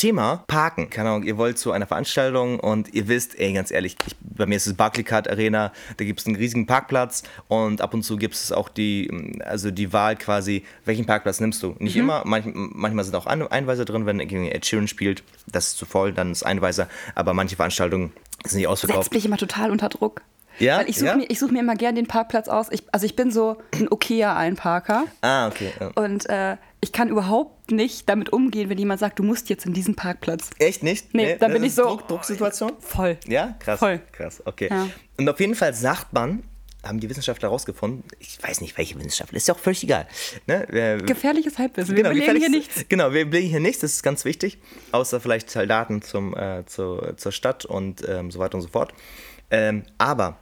Thema Parken. Keine Ahnung, ihr wollt zu einer Veranstaltung und ihr wisst, ey, ganz ehrlich, ich, bei mir ist es Barclaycard Arena, da gibt es einen riesigen Parkplatz und ab und zu gibt es auch die, also die Wahl quasi, welchen Parkplatz nimmst du? Nicht immer, manch, manchmal sind auch Ein- Einweiser drin, wenn irgendwie Ed Sheeran spielt, das ist zu voll, dann ist Einweiser, aber manche Veranstaltungen sind nicht ausverkauft. Setzt mich immer total unter Druck. Ja? Weil ich suche Ja? mir, ich such mir immer gern den Parkplatz aus. Ich, also ich bin so ein okayer Einparker. Ah, okay. Ja. Und äh, ich kann überhaupt nicht damit umgehen, wenn jemand sagt, du musst jetzt in diesen Parkplatz. Echt nicht? Nee, da das bin ich so- Druck, Drucksituation? Voll. Ja, krass. Voll. Krass, okay. Ja. Und auf jeden Fall sagt man, haben die Wissenschaftler herausgefunden, ich weiß nicht, welche Wissenschaftler, ist ja auch völlig egal. Ne? Wir- Gefährliches Halbwissen. Wir Genau, belegen hier nichts. Genau, wir belegen hier nichts, das ist ganz wichtig. Außer vielleicht Daten zum, äh, zur, zur Stadt und ähm, so weiter und so fort. Ähm, aber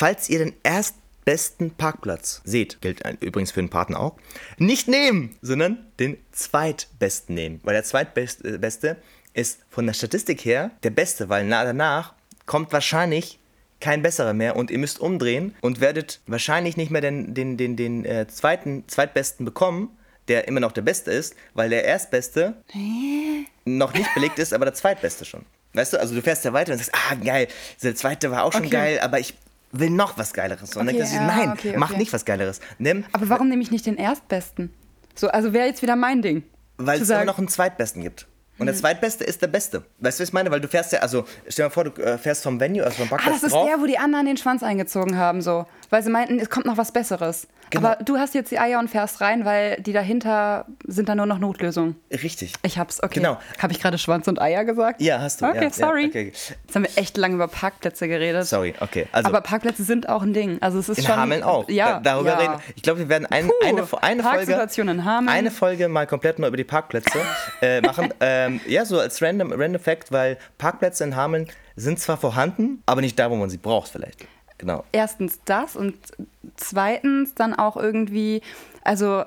falls ihr den erstbesten Parkplatz seht, gilt übrigens für den Partner auch, nicht nehmen, sondern den zweitbesten nehmen. Weil der zweitbeste beste ist von der Statistik her der beste, weil na danach kommt wahrscheinlich kein besserer mehr und ihr müsst umdrehen und werdet wahrscheinlich nicht mehr den, den, den, den äh, zweiten, zweitbesten bekommen, der immer noch der Beste ist, weil der Erstbeste noch nicht belegt ist, aber der Zweitbeste schon. Weißt du, also du fährst ja weiter und sagst, ah geil, der Zweite war auch schon Okay. geil, aber ich will noch was Geileres. Und dann Okay, denkst du, ja, nein, okay, mach okay. nicht was Geileres. Nimm, Aber warum nehme ich nicht den Erstbesten? So, also wäre jetzt wieder mein Ding. weil es immer noch einen Zweitbesten gibt. Und der Zweitbeste ist der Beste. Weißt du, was ich meine? Weil du fährst ja, also stell dir mal vor, du äh, fährst vom Venue, also vom Ah, Parkplatz das ist drauf. der, wo die anderen den Schwanz eingezogen haben, so. Weil sie meinten, es kommt noch was Besseres. Genau. Aber du hast jetzt die Eier und fährst rein, weil die dahinter sind dann nur noch Notlösungen. Richtig. Ich hab's, okay. Genau. Habe ich gerade Schwanz und Eier gesagt? Ja, hast du. Okay, ja, ja, sorry. okay. Jetzt haben wir echt lange über Parkplätze geredet. Sorry, okay. Also, Aber Parkplätze sind auch ein Ding. Also es ist in schon. Hameln auch. Ja, Da, darüber ja. reden. Ich glaube, wir werden ein, Puh, eine, eine Folge. In Hameln. Eine Folge mal komplett nur über die Parkplätze äh, machen. [laughs] ähm, ja, so als random, random Fact, weil Parkplätze in Hameln sind zwar vorhanden, aber nicht da, wo man sie braucht, vielleicht. Genau. Erstens das und zweitens dann auch irgendwie, also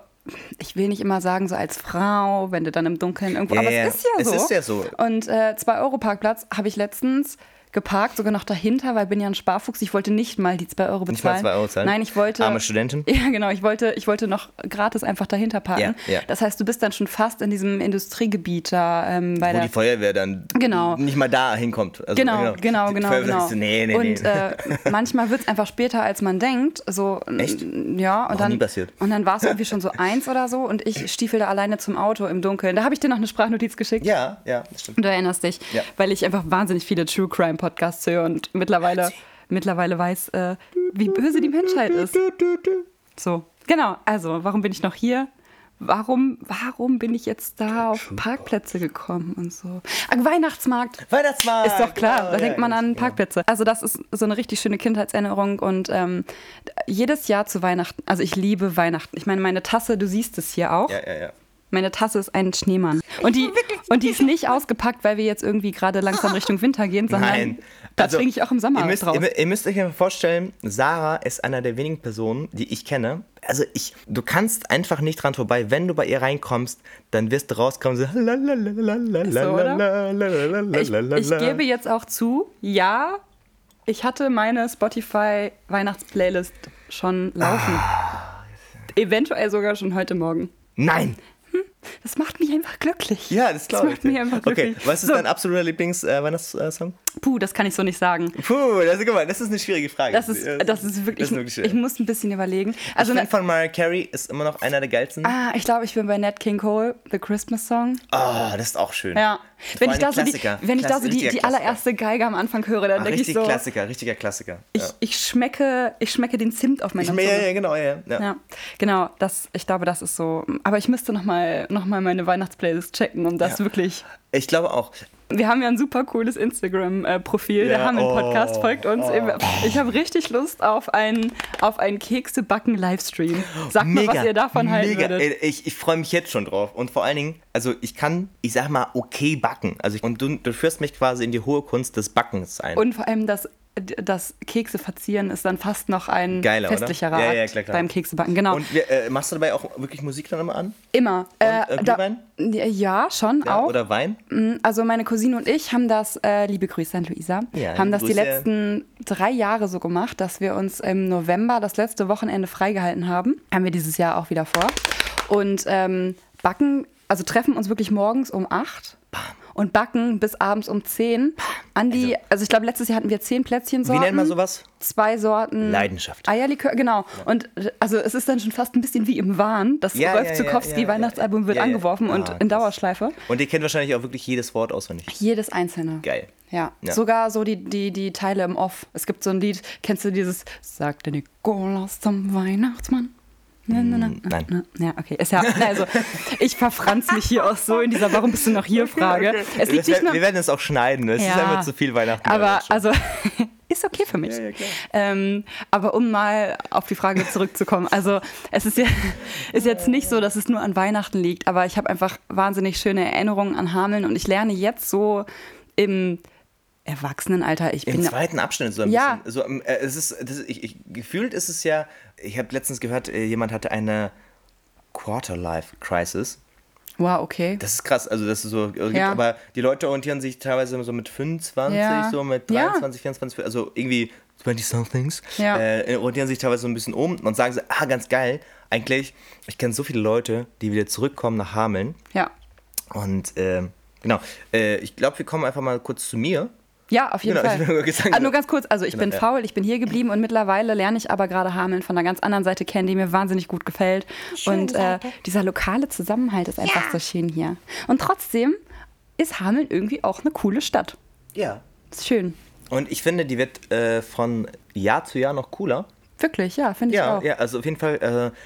ich will nicht immer sagen, so als Frau, wenn du dann im Dunkeln irgendwo, Ja, aber es ist ja es so. ist ja so. Und äh, 2 Euro Parkplatz habe ich letztens geparkt, sogar noch dahinter, weil bin ja ein Sparfuchs. Ich wollte nicht mal die 2 Euro bezahlen. Nicht mal 2 Euro zahlen? Nein, ich wollte. Arme Studentin? [laughs] Ja, genau. Ich wollte, ich wollte noch gratis einfach dahinter parken. Ja, ja. Das heißt, du bist dann schon fast in diesem Industriegebiet da ähm, bei Wo der die Feuerwehr dann Genau. nicht mal da hinkommt. Also, Genau, genau, genau, genau. sagt so, nee, nee, und. Äh, [laughs] manchmal wird es einfach später, als man denkt. So, Echt? Ja, und Noch dann, nie passiert. und dann war es irgendwie schon so eins oder so und ich stiefel da alleine zum Auto im Dunkeln. Da habe ich dir noch eine Sprachnotiz geschickt. ja, ja, das stimmt. Du erinnerst dich, Ja. weil ich einfach wahnsinnig viele True Crime Podcasts höre und mittlerweile, mittlerweile weiß, äh, wie böse die Menschheit ist. So, genau. Also, warum bin ich noch hier? Warum, warum bin ich jetzt da auf Parkplätze gekommen und so? Ah, Weihnachtsmarkt. Weihnachtsmarkt! Ist doch klar, genau, da ja, denkt man an genau. Parkplätze. Also das ist so eine richtig schöne Kindheitserinnerung und ähm, jedes Jahr zu Weihnachten, also ich liebe Weihnachten. Ich meine, meine Tasse, du siehst es hier auch. Ja, ja, ja. Meine Tasse ist ein Schneemann. Und die, und die ist nicht ausgepackt, weil wir jetzt irgendwie gerade langsam [laughs] Richtung Winter gehen, sondern Nein. da Also, trinke ich auch im Sommer ihr müsst, draus. ihr, ihr müsst euch mal vorstellen, Sarah ist einer der wenigen Personen, die ich kenne. Also ich, du kannst einfach nicht dran vorbei. Wenn du bei ihr reinkommst, dann wirst du rauskommen so. so? Ich, ich gebe jetzt auch zu, ja, ich hatte meine Spotify Weihnachtsplaylist schon laufen. Ah, Eventuell sogar schon heute Morgen. Nein! Hmm? Das macht mich einfach glücklich. Ja, das glaube ich. macht mich einfach okay, glücklich. was ist So. dein absoluter Lieblings-Weihnachtssong? Puh, das kann ich so nicht sagen. Puh, das, guck mal, das ist eine schwierige Frage. Das ist, das ist wirklich, Das ist wirklich schwer. ich muss ein bisschen überlegen. Also ich ne, von Mariah Carey ist immer noch einer der geilsten. ah, ich glaube, ich bin bei Nat King Cole, The Christmas Song. Ah, das ist auch schön. Ja. Wenn ich da so die, wenn ich da so die, die allererste Geige am Anfang höre, dann denke ich so, Klassiker, richtiger Klassiker. ich, ja. ich, schmecke, ich schmecke den Zimt auf meiner Ich, ja, Zunge. ja, genau, ja. ja. Ja, genau, das, ich glaube, das ist so. Aber ich müsste nochmal noch mal meine Weihnachtsplaylist checken, um das Ja. wirklich. Ich glaube auch. Wir haben ja ein super cooles Instagram-Profil, der Ja, Hameln-Podcast oh, folgt uns. Ich habe richtig Lust auf einen, auf einen Kekse-Backen-Livestream. Sagt mal, was ihr davon halten mega. würdet. Ey, Ich, ich freue mich jetzt schon drauf. Und vor allen Dingen, also ich kann, ich sag mal, okay backen. Also ich, und du, du führst mich quasi in die hohe Kunst des Backens ein. Und vor allem das, das Kekse verzieren ist dann fast noch ein Geiler, festlicherer Ja, ja, klar, klar. beim Keksebacken. Genau, Und äh, machst du dabei auch wirklich Musik dann immer an? immer. Äh, äh, da, ja, schon Ja, auch. Oder Wein? Also meine Cousine und ich haben das, äh, liebe Grüße an Luisa, haben das die Grüße. letzten drei Jahre so gemacht, dass wir uns im November das letzte Wochenende freigehalten haben. Haben wir dieses Jahr auch wieder vor. Und ähm, backen, also treffen uns wirklich morgens um acht und backen bis abends um 10. An die, also, ich glaube, letztes Jahr hatten wir 10 Plätzchensorten. Wie nennt man sowas? Zwei Sorten. Leidenschaft. Eierlikör, genau. Und also es ist dann schon fast ein bisschen wie im Wahn. Das Ja, Rolf ja, ja, Zukowski ja, ja. Weihnachtsalbum wird Ja, ja. angeworfen und Ah, in krass. Dauerschleife. Und ihr kennt wahrscheinlich auch wirklich jedes Wort auswendig. Jedes einzelne. Geil. Ja. Ja. sogar so die, die, die Teile im Off. Es gibt so ein Lied, kennst du dieses Sagt der Nikolaus zum Weihnachtsmann? Na, na, na, nein. na, na. Ja, okay. Ist ja, also, ich verfranz mich hier auch so in dieser Warum bist du noch hier [laughs] Frage. Es liegt nicht nur, wir werden es auch schneiden. Es ist Ja. einfach zu viel Weihnachten. aber also [laughs] ist okay für mich. Ja, ja, ähm, aber um mal auf die Frage zurückzukommen, also es ist ja [laughs] ist jetzt nicht so, dass es nur an Weihnachten liegt, aber ich habe einfach wahnsinnig schöne Erinnerungen an Hameln und ich lerne jetzt so im Erwachsenenalter. Ich Im bin zweiten Abschnitt so ein Ja. bisschen. So, ähm, äh, es ist, das ist, ich, ich, gefühlt ist es ja, ich habe letztens gehört, äh, jemand hatte eine Quarter-Life-Crisis. wow, okay. Das ist krass, also das ist so, äh, gibt, Ja. aber die Leute orientieren sich teilweise so mit 25, Ja. so mit Ja. 23, 24, also irgendwie 20-somethings, Ja. äh, orientieren sich teilweise so ein bisschen um und sagen so, ah, ganz geil, eigentlich, ich kenne so viele Leute, die wieder zurückkommen nach Hameln Ja. und ähm, genau, äh, ich glaube, wir kommen einfach mal kurz zu mir. Ja, auf jeden Genau, Fall. nur sagen, Ah, nur ganz kurz, also ich Genau, bin ja. faul, ich bin hier geblieben und mittlerweile lerne ich aber gerade Hameln von einer ganz anderen Seite kennen, die mir wahnsinnig gut gefällt. und äh, dieser lokale Zusammenhalt ist einfach so schön hier. Und trotzdem ist Hameln irgendwie auch eine coole Stadt. Ja. Ist schön. Und ich finde, die wird äh, von Jahr zu Jahr noch cooler. Wirklich, ja, finde ich Ja, auch. ja, also auf jeden Fall, äh,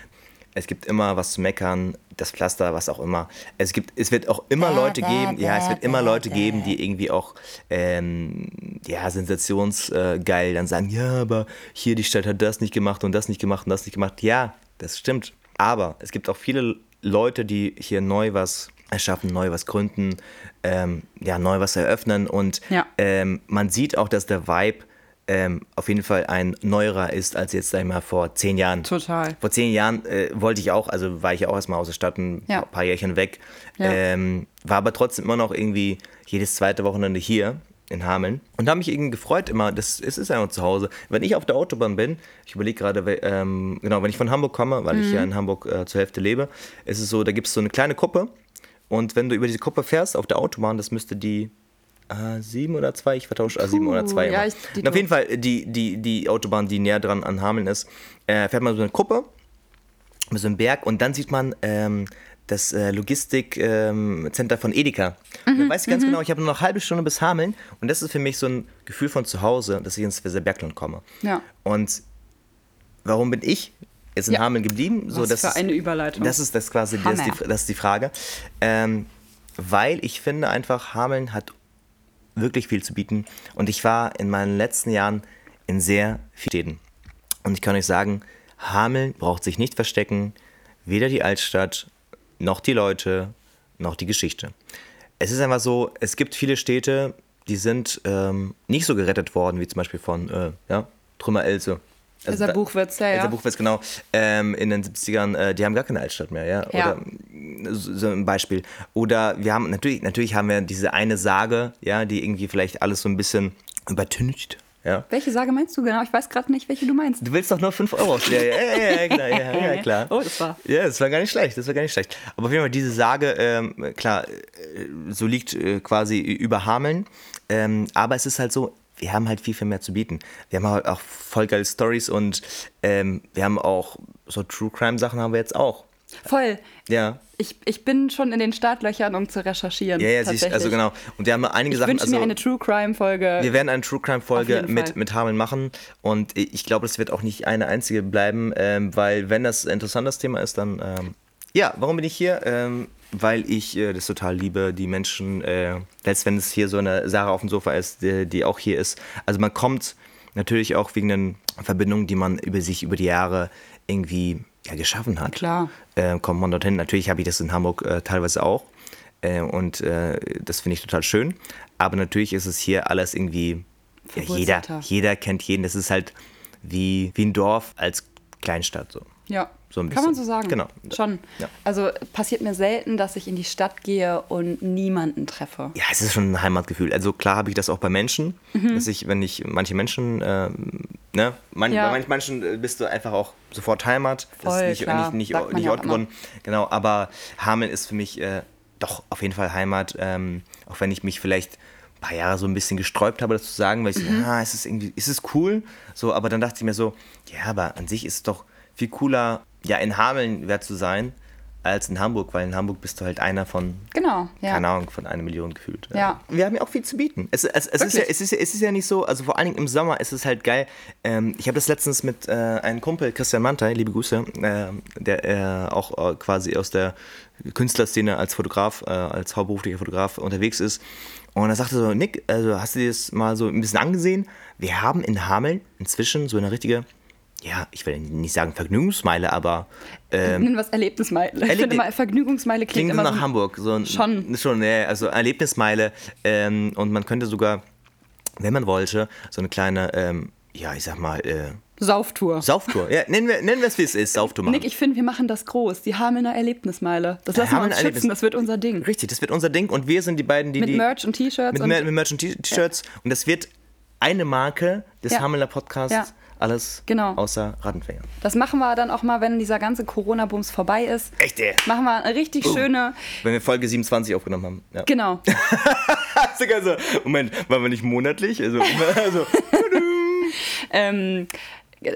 es gibt immer was zu meckern, das Pflaster, was auch immer. Es gibt, es wird auch immer Leute geben, ja, es wird immer Leute geben, die irgendwie auch, ähm, ja, sensationsgeil dann sagen, ja, aber hier die Stadt hat das nicht gemacht und das nicht gemacht und das nicht gemacht. Ja, das stimmt. Aber es gibt auch viele Leute, die hier neu was erschaffen, neu was gründen, ähm, ja, neu was eröffnen und Ja. ähm, man sieht auch, dass der Vibe ähm, auf jeden Fall ein neuerer ist als jetzt sag ich mal vor zehn Jahren. Total. Vor zehn Jahren äh, wollte ich auch, also war ich ja auch erstmal aus der Stadt ein Ja. paar Jährchen weg, Ja. ähm, war aber trotzdem immer noch irgendwie jedes zweite Wochenende hier in Hameln und habe mich irgendwie gefreut immer, das, es ist einfach zu Hause. Wenn ich auf der Autobahn bin, ich überlege gerade, ähm, genau, wenn ich von Hamburg komme, weil ich ja in Hamburg äh, zur Hälfte lebe, ist es so, da gibt es so eine kleine Kuppe und wenn du über diese Kuppe fährst auf der Autobahn, das müsste die A7 oder 2, ich vertausche A7 oder 2 ja, ich- auf jeden Fall, die, die, die Autobahn, die näher dran an Hameln ist, äh, fährt man so eine Kuppe so einem Berg und dann sieht man ähm, das äh, Logistikcenter von Edeka. und dann weiß ich ganz genau, ich habe nur noch eine halbe Stunde bis Hameln und das ist für mich so ein Gefühl von zu Hause, dass ich ins Weserbergland komme. Ja. Und warum bin ich jetzt in Ja. Hameln geblieben? So, Was das für ist- eine Überleitung. Das ist das quasi, das ist, die, das ist die Frage. Ähm, weil ich finde einfach, Hameln hat wirklich viel zu bieten. Und ich war in meinen letzten Jahren in sehr vielen Städten. Und ich kann euch sagen, Hameln braucht sich nicht verstecken. Weder die Altstadt, noch die Leute, noch die Geschichte. Es ist einfach so, es gibt viele Städte, die sind ähm, nicht so gerettet worden, wie zum Beispiel von äh, ja, Trümmer Else. Also Elsa Buchwitz, ja. Elsa Buchwitz, genau. Ähm, in den 70ern, äh, die haben gar keine Altstadt mehr, ja. Ja. Oder so, ein Beispiel. Oder wir haben, natürlich, natürlich haben wir diese eine Sage, ja, die irgendwie vielleicht alles so ein bisschen übertüncht. Ja. Welche Sage meinst du genau? Ich weiß gerade nicht, welche du meinst. Du willst doch nur 5 Euro. Ja, ja, ja, ja, klar, ja, ja, [laughs] klar. Oh, das war- Ja, das war gar nicht schlecht. Das war gar nicht schlecht. Aber auf jeden Fall diese Sage, ähm, klar, äh, so liegt äh, quasi über Hameln. Ähm, aber es ist halt so, wir haben halt viel, viel mehr zu bieten. Wir haben halt auch voll geile Stories und ähm, wir haben auch so True Crime Sachen haben wir jetzt auch. Voll. Ja. Ich, ich bin schon in den Startlöchern, um zu recherchieren. Ja, ja, siehst, also genau. Und wir haben einige Ich Sachen. wünsche also, mir eine True Crime Folge. Wir werden eine True Crime Folge mit, Fall. mit Hameln machen und ich glaube, das wird auch nicht eine einzige bleiben, ähm, weil wenn das ein interessantes Thema ist, dann ähm, ja, warum bin ich hier? Ähm, weil ich äh, das total liebe, die Menschen, äh, selbst wenn es hier so eine Sarah auf dem Sofa ist, die, die auch hier ist. Also man kommt natürlich auch wegen den Verbindungen, die man über sich über die Jahre irgendwie ja, geschaffen hat. Klar. Äh, kommt man dorthin. Natürlich habe ich das in Hamburg äh, teilweise auch. Äh, und äh, das finde ich total schön. Aber natürlich ist es hier alles irgendwie. Ja, jeder, jeder kennt jeden. Das ist halt wie, wie ein Dorf als Kleinstadt so. Ja, So kann man so sagen. Genau. Schon. Ja. Also passiert mir selten, dass ich in die Stadt gehe und niemanden treffe. Ja, es ist schon ein Heimatgefühl. Also klar habe ich das auch bei Menschen, Mhm. dass ich, wenn ich manche Menschen, ähm, ne, man, Ja. bei manchen Menschen äh, bist du einfach auch sofort Heimat. das Voll, ist nicht, klar. nicht, nicht, nicht ortgebunden. Genau, aber Hameln ist für mich äh, doch auf jeden Fall Heimat, ähm, auch wenn ich mich vielleicht ein paar Jahre so ein bisschen gesträubt habe, das zu sagen, weil ich so, ah, ist es irgendwie, ist es cool? So, aber dann dachte ich mir so, ja, aber an sich ist es doch viel cooler, ja, in Hameln wert zu sein, als in Hamburg, weil in Hamburg bist du halt einer von, Genau, ja. keine Ahnung, von einer Million gefühlt. Ja. Wir haben ja auch viel zu bieten. Es, es, es, ist, ja, es, ist, ja- es ist ja nicht so, also vor allen Dingen im Sommer ist es halt geil. Ähm, ich habe das letztens mit äh, einem Kumpel, Christian Mantei, liebe Grüße, äh, der äh, auch äh, quasi aus der Künstlerszene als Fotograf, äh, als hauptberuflicher Fotograf unterwegs ist. Und er sagte so, Nick, also hast du dir das mal so ein bisschen angesehen? Wir haben in Hameln inzwischen so eine richtige, ja, ich will nicht sagen Vergnügungsmeile, aber ähm, Nennen wir es Erlebnismeile. Ich Erlebnis- finde immer, Vergnügungsmeile klingt klingt immer nach so Hamburg. So ein, Schon. Schon, ja, also Erlebnismeile. Ähm, und man könnte sogar, wenn man wollte, so eine kleine, ähm, ja, ich sag mal, äh, Sauftour. Sauftour. Ja, nennen wir, nennen wir es, wie es ist, Sauftour machen. Nick, ich finde, wir machen das groß. Die Hamelner Erlebnismeile. Das lassen wir uns schützen, das wird unser Ding. Richtig, das wird unser Ding. Und wir sind die beiden, die Mit die... Merch und T-Shirts. mit, mit Merch und T-Shirts. Und das wird eine Marke des Ja. Hamelner Podcasts. Ja. Alles Genau. außer Rattenfänger. Das machen wir dann auch mal, wenn dieser ganze Corona-Bums vorbei ist. Echt, ey? Machen wir eine richtig schöne. Wenn wir Folge 27 aufgenommen haben. Ja. Genau. [laughs] Sogar so, Moment, waren wir nicht monatlich? Also, [laughs] also [laughs] ähm,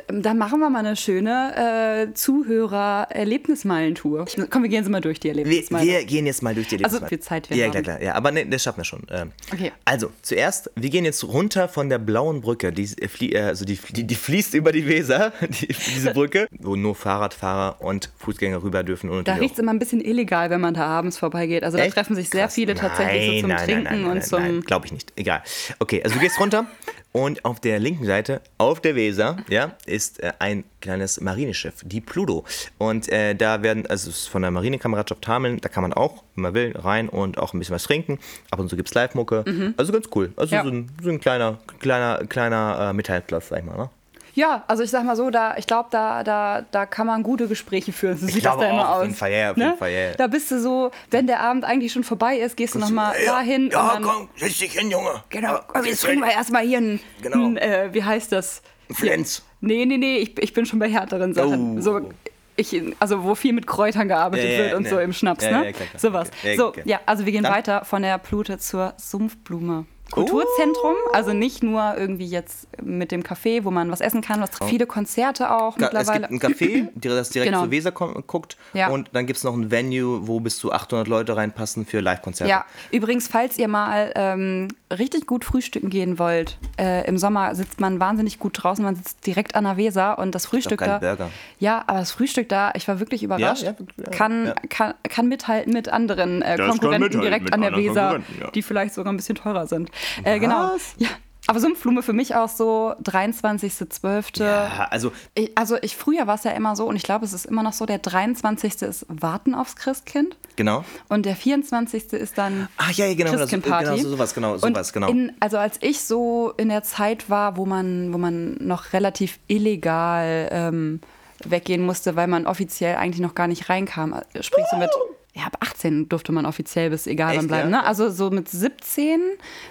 dann machen wir mal eine schöne äh, Zuhörer-Erlebnismeilentour. Komm, wir gehen sie mal durch, die Wir, Erlebnismeile. wir gehen jetzt mal durch die Also, Lebensweise. viel Zeit wir Ja, haben. klar, klar. Ja, aber nee, das schaffen wir schon. Ähm, Okay. Also, zuerst, wir gehen jetzt runter von der blauen Brücke. Die, äh, äh, also die, die, die fließt über die Weser, [laughs] die, diese [laughs] Brücke, wo nur Fahrradfahrer und Fußgänger rüber dürfen. Und da riecht es immer ein bisschen illegal, wenn man da abends vorbeigeht. Also da Echt? treffen sich sehr Krass. viele tatsächlich so zum Nein, nein, Trinken nein, nein, und nein, zum. Nein, glaube ich nicht. Egal. Okay, also du gehst runter [laughs] und auf der linken Seite, auf der Weser, ja, ist äh, ein kleines Marineschiff, die Pluto. Und äh, da werden, also es ist von der Marinekameradschaft Hameln, da kann man auch, wenn man will, rein und auch ein bisschen was trinken. Ab und zu gibt es Live-Mucke. Also ganz cool. Also Mhm. Ja. so, ein, so ein kleiner, kleiner, kleiner äh, Metallplatz, sag ich mal. Ne? Ja, also ich sag mal so, da, ich glaube, da, da, da kann man gute Gespräche führen. So sieht das da immer auch, auf aus. jeden Fall, ja, auf jeden Fall, ja, ja. Da bist du so, wenn der Abend eigentlich schon vorbei ist, gehst du nochmal dahin. und Ja, dann, komm, setz dich hin, Junge. Genau, Ja, aber jetzt trinken wir erstmal hier ein, Genau. ein äh, wie heißt das? Flens. Nee, nee, nee, ich, ich bin schon bei härteren Sachen. Oh. So, ich, also wo viel mit Kräutern gearbeitet Ja, ja, wird und ne. so im Schnaps, Ja, ne? ja, klar, klar. Sowas. Okay. Ja, So, okay. ja, also wir gehen Dann- weiter von der Plute zur Sumpfblume. Kulturzentrum, also nicht nur irgendwie jetzt mit dem Café, wo man was essen kann, was viele Konzerte auch Ga- Es mittlerweile. gibt ein Café, das direkt Genau. zur Weser guckt. Ja. Und dann gibt es noch ein Venue, wo bis zu 800 Leute reinpassen für Live-Konzerte. Ja, übrigens, falls ihr mal ähm, richtig gut frühstücken gehen wollt, äh, im Sommer sitzt man wahnsinnig gut draußen, man sitzt direkt an der Weser und das Frühstück da. Burger. Ja, aber das Frühstück da, ich war wirklich überrascht, ja, ja, kann, ja. Kann, kann mithalten mit anderen äh, Konkurrenten mithalten direkt an der Weser, die vielleicht sogar ein bisschen teurer sind. Äh, genau. Ja. Aber Sumpfblume für mich auch so 23.12. Ja, also Ich, also ich früher war es ja immer so und ich glaube, es ist immer noch so, der 23. ist Warten aufs Christkind genau. und der 24. ist dann Ach ja, ja, genau, das, Christkindparty. genau so, sowas, genau, sowas, genau. In, also als ich so in der Zeit war, wo man, wo man noch relativ illegal ähm, weggehen musste, weil man offiziell eigentlich noch gar nicht reinkam. äh, Sprich so mit, ja, ab 18 durfte man offiziell bis egal wann bleiben. ja? Ne? Also so mit 17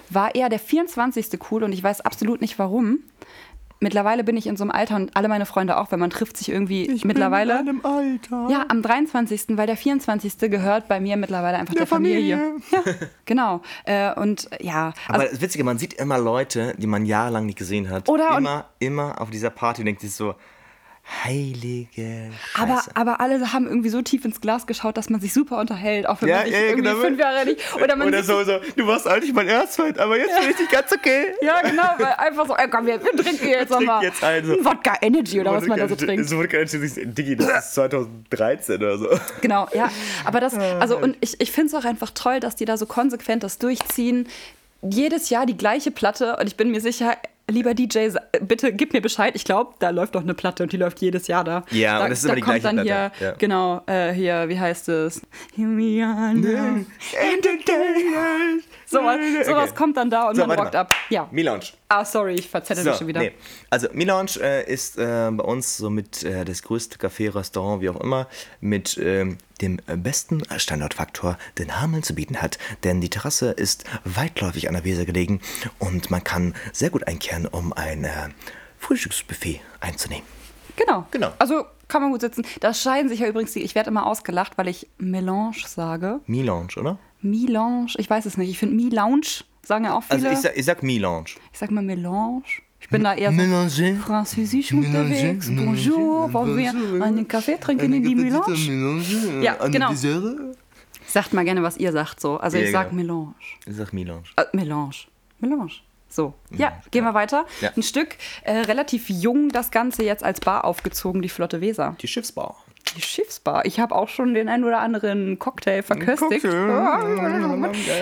war eher der 24. cool und ich weiß absolut nicht warum. Mittlerweile bin ich in so einem Alter und alle meine Freunde auch, weil man trifft sich irgendwie mittlerweile. Alter. Ja, am 23., weil der 24. gehört bei mir mittlerweile einfach der, Familie. Ja, [laughs] genau. Äh, und ja, Aber also, das Witzige, man sieht immer Leute, die man jahrelang nicht gesehen hat. Oder- und- immer, immer auf dieser Party und denkt sich so, heilige aber, Scheiße. aber alle haben irgendwie so tief ins Glas geschaut, dass man sich super unterhält, auch wenn Ja, man sich ja, irgendwie genau. fünf Jahre nicht. Oder man Oder so, so, du warst eigentlich mein Erzfeind, aber jetzt bin ich ganz okay. Ja, genau, weil einfach so, ey, komm, wir, wir trinken jetzt nochmal jetzt einen so. ein Wodka Energy oder was man da so trinkt. So wurde Digi, das ist 2013 oder so. Genau, ja. Aber das, also, und ich, ich finde es auch einfach toll, dass die da so konsequent das durchziehen. Jedes Jahr die gleiche Platte und ich bin mir sicher, lieber DJ, bitte gib mir Bescheid. Ich glaube, da läuft doch eine Platte und die läuft jedes Jahr da. Ja, da, und das ist da immer die kommt gleiche dann Platte, hier, ja. genau, äh, hier, wie heißt es? Here we are now. Entertainers. Sowas, sowas Okay. kommt dann da und So, man rockt ab. Ja. Milounge. Ah, sorry, ich verzettel mich So, schon wieder. nee. Also Milounge äh, ist äh, bei uns somit äh, das größte Café, Restaurant, wie auch immer, mit ähm, dem besten Standortfaktor, den Hameln zu bieten hat. Denn die Terrasse ist weitläufig an der Weser gelegen und man kann sehr gut einkehren, um ein äh, Frühstücksbuffet einzunehmen. Genau. Genau. Also kann man gut sitzen. Da scheiden sich ja übrigens die, ich werde immer ausgelacht, weil ich Melange sage. Melange, oder? Melange, ich weiß es nicht. Ich finde Melange, sagen ja auch viele. Also ich sag, ich sag Melange. Ich sag mal Melange. Ich bin da eher so Mélanger. französisch Mélanger, unterwegs. Bonjour, wollen wir einen Kaffee trinken in die Melange? Ja, genau. Sagt mal gerne, was ihr sagt so. Also Ja, ich sag genau. Melange. Ich sag Melange. Äh, Melange. Melange. So, ja, gehen wir weiter. Ja. Ein Stück, äh, relativ jung, das Ganze jetzt als Bar aufgezogen, die Flotte Weser. Die Schiffsbau. Die Schiffsbar. Ich habe auch schon den ein oder anderen Cocktail verköstigt.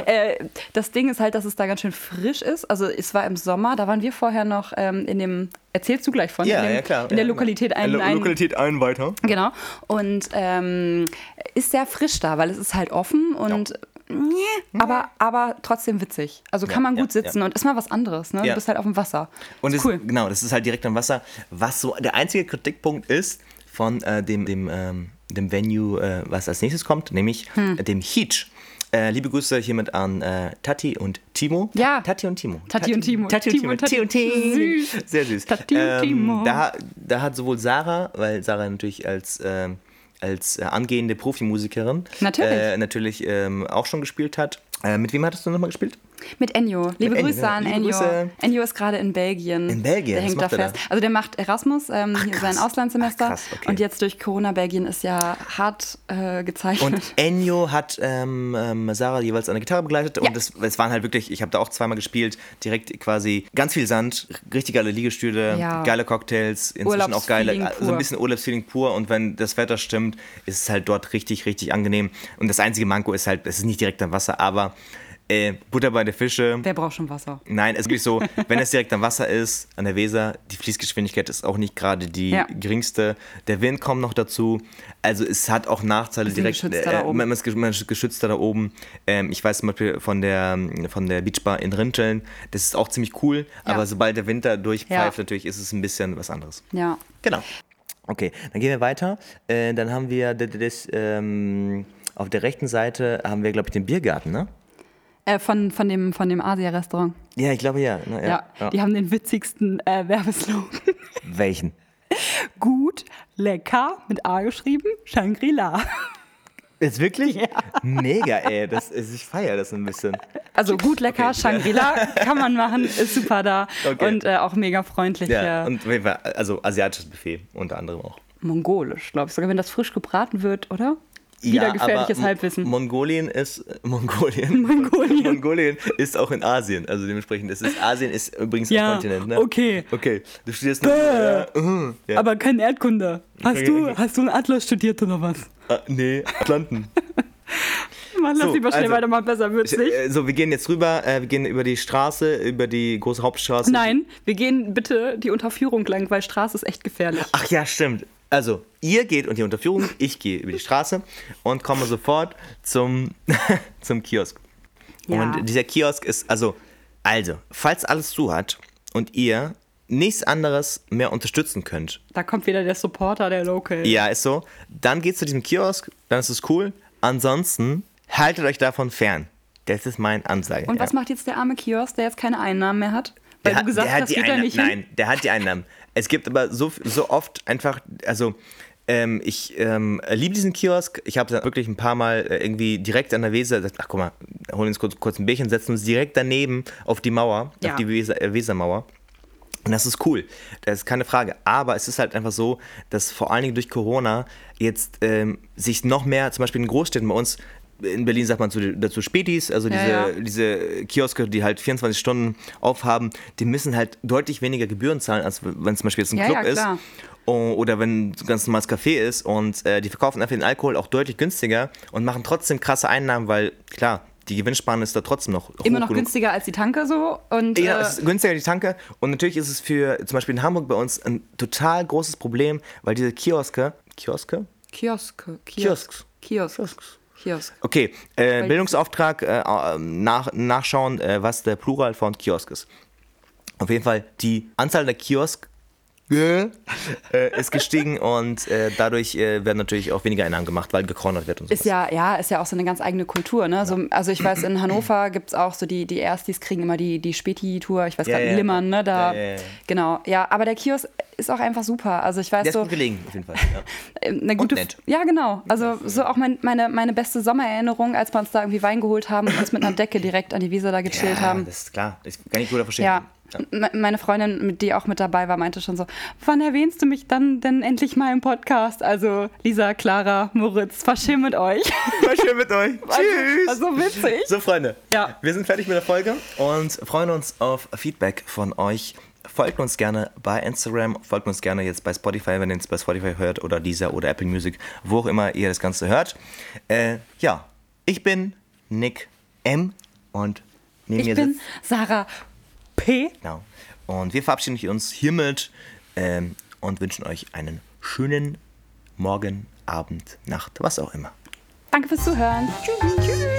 äh, das Ding ist halt, dass es da ganz schön frisch ist. Also es war im Sommer, da waren wir vorher noch ähm, in dem, erzählst du gleich von, Ja, in, dem, ja, klar. in der Ja, Lokalität ein, Lo ein Lokalität ein weiter. Genau. Und ähm, ist sehr frisch da, weil es ist halt offen und nee, aber, aber trotzdem witzig. Also kann Ja, man gut ja, sitzen ja. und ist mal was anderes. Ne? Ja. Du bist halt auf dem Wasser. Und ist cool. genau, das ist halt direkt am Wasser. Was so der einzige Kritikpunkt ist von äh, dem, dem, ähm, dem Venue, äh, was als nächstes kommt, nämlich Hm. äh, dem Heat. Äh, liebe Grüße hiermit an äh, Tati und Timo. Ja. Tati und Timo. Tati und Timo. Tati und Timo Tati und Tati. Timo. Süß. Sehr süß. Ähm, Tati und Timo. Da, da hat sowohl Sarah, weil Sarah natürlich als, ähm, als äh, angehende Profimusikerin Natürlich. Äh, natürlich ähm, auch schon gespielt hat. Äh, mit wem hattest du nochmal gespielt? Mit Ennio. Liebe Ennio, Grüße ja. an Liebe Ennio. Grüße. Ennio ist gerade in Belgien. In Belgien? Der hängt da fest. da? Also der macht Erasmus, ähm, krass. sein Auslandssemester. Ach, krass, okay. Und jetzt durch Corona Belgien ist ja hart äh, gezeichnet. Und Ennio hat ähm, ähm, Sarah jeweils an der Gitarre begleitet Ja. und es, es waren halt wirklich, ich habe da auch zweimal gespielt, direkt quasi ganz viel Sand, richtig geile Liegestühle, Ja. geile Cocktails, inzwischen auch geile, so ein bisschen Urlaubsfeeling pur und wenn das Wetter stimmt, ist es halt dort richtig, richtig angenehm. Und das einzige Manko ist halt, es ist nicht direkt am Wasser, aber äh, Butter bei der Fische. Wer braucht schon Wasser? Nein, es ist wirklich so, [laughs] wenn es direkt am Wasser ist, an der Weser, die Fließgeschwindigkeit ist auch nicht gerade die Ja. geringste. Der Wind kommt noch dazu. Also es hat auch Nachteile direkt. geschützter oben. Man ist, man ist geschützter da oben. Ähm, ich weiß zum Beispiel von der, von der Beachbar in Rinteln, das ist auch ziemlich cool, Ja. aber sobald der Winter durchpfeift, Ja. natürlich ist es ein bisschen was anderes. Ja. Genau. Okay, dann gehen wir weiter. Äh, dann haben wir das, das, ähm, auf der rechten Seite haben wir, glaube ich, den Biergarten, ne? Äh, von, von dem, von dem Asia-Restaurant. Ja, ich glaube ja. Ne? Ja, ja. die haben den witzigsten äh, Werbeslogan. Welchen? [laughs] Gut, lecker, mit A geschrieben, Shangri-La. Jetzt wirklich? Mega, ey. Das, ist- ich feiere das ein bisschen. Also gut, lecker, Okay. Shangri-La kann man machen, ist super da. Okay. Und äh, auch mega freundlich. Ja, und also asiatisches Buffet unter anderem auch. mongolisch, glaube ich. Sogar wenn das frisch gebraten wird, oder? Ja, Wieder gefährliches aber Halbwissen. Mongolien ist äh, [laughs] Mongolien. Mongolien. [laughs] Mongolien ist auch in Asien, also dementsprechend ist es Asien ist übrigens Ja, ein Kontinent, ne? okay. Okay, du studierst noch, äh, uh, ja. Aber kein Erdkunde. Hast du, hast du einen Atlas studiert oder was? Ah, nee, Atlanten. [laughs] Mann, lass So, lieber schnell also, weitermachen, besser wird's nicht. Äh, So, wir gehen jetzt rüber, äh, wir gehen über die Straße, über die große Hauptstraße. Nein, wir gehen bitte die Unterführung lang, weil Straße ist echt gefährlich. Ach ja, stimmt. Also, ihr geht unter die Unterführung, ich gehe über die Straße und komme sofort zum, [laughs] zum Kiosk. Ja. Und dieser Kiosk ist, also, also, falls alles zu hat und ihr nichts anderes mehr unterstützen könnt, Da kommt wieder der Supporter der Local. ja, ist so, dann geht zu diesem Kiosk, dann ist es cool. Ansonsten haltet euch davon fern. Das ist meine Ansage. Und ja. was macht jetzt der arme Kiosk, der jetzt keine Einnahmen mehr hat? Weil Der du gesagt hat hast, die geht er Einnahmen. nicht hin? Nein, der hat die Einnahmen. Es gibt aber so, so oft einfach, also ähm, ich ähm, liebe diesen Kiosk. Ich habe wirklich ein paar Mal äh, irgendwie direkt an der Weser gesagt, ach guck mal, holen uns kurz, kurz ein Bierchen, setzen uns direkt daneben auf die Mauer, Ja. auf die Weser, äh, Wesermauer. Und das ist cool, das ist keine Frage. Aber es ist halt einfach so, dass vor allen Dingen durch Corona jetzt ähm, sich noch mehr, zum Beispiel in Großstädten bei uns, in Berlin sagt man zu, dazu Spätis, also diese, ja. diese Kioske, die halt 24 Stunden aufhaben, die müssen halt deutlich weniger Gebühren zahlen, als wenn zum Beispiel jetzt ein Ja, Club ja, ist. Oder wenn ein ganz normales Café ist und äh, die verkaufen einfach den Alkohol auch deutlich günstiger und machen trotzdem krasse Einnahmen, weil klar, die Gewinnspanne ist da trotzdem noch Immer noch genug. günstiger als die Tanke so. Und, Ja, äh, es ist günstiger die Tanke. Und natürlich ist es für zum Beispiel in Hamburg bei uns ein total großes Problem, weil diese Kioske. Kioske? Kioske. Kiosks. Kiosk. Kiosks. Kiosk. Okay, äh, Bildungsauftrag, äh, äh, nach, nachschauen, äh, was der Plural von Kiosk ist. Auf jeden Fall, die Anzahl der Kiosk äh, ist gestiegen [laughs] und äh, dadurch äh, werden natürlich auch weniger Einnahmen gemacht, weil gekronert wird und so. Ist ja, ja, ist ja auch so eine ganz eigene Kultur. Ne? So, also ich weiß, in [clears throat] Hannover gibt es auch so die, die Erstis kriegen immer die, die Späti-Tour, ich weiß Ja, gerade, ja. Limmern, ne? Da, Ja, ja, ja. Genau, ja, aber der Kiosk ist auch einfach super. Also ich weiß Der ist so, gut gelegen, auf jeden Fall. Ja. [laughs] eine gute, nett. ja genau. Also so auch mein, meine, meine beste Sommererinnerung, als wir uns da irgendwie Wein geholt haben und uns mit einer Decke [laughs] direkt an die Wiese da gechillt ja, haben. das ist klar. Das kann ich gut verstehen. Ja. Me- Meine Freundin, die auch mit dabei war, meinte schon so, wann erwähnst du mich dann denn endlich mal im Podcast? Also Lisa, Clara, Moritz, verschimm mit euch. War schön mit euch. [laughs] Tschüss. War so witzig. So, Freunde. Ja. Wir sind fertig mit der Folge und freuen uns auf Feedback von euch. Folgt uns gerne bei Instagram, folgt uns gerne jetzt bei Spotify, wenn ihr es bei Spotify hört oder dieser oder Apple Music, wo auch immer ihr das Ganze hört. Äh, ja, ich bin Nick M und neben Ich mir bin Sarah P. Genau. Und wir verabschieden uns hiermit ähm, und wünschen euch einen schönen Morgen, Abend, Nacht, was auch immer. Danke fürs Zuhören. Tschüss. Tschüss.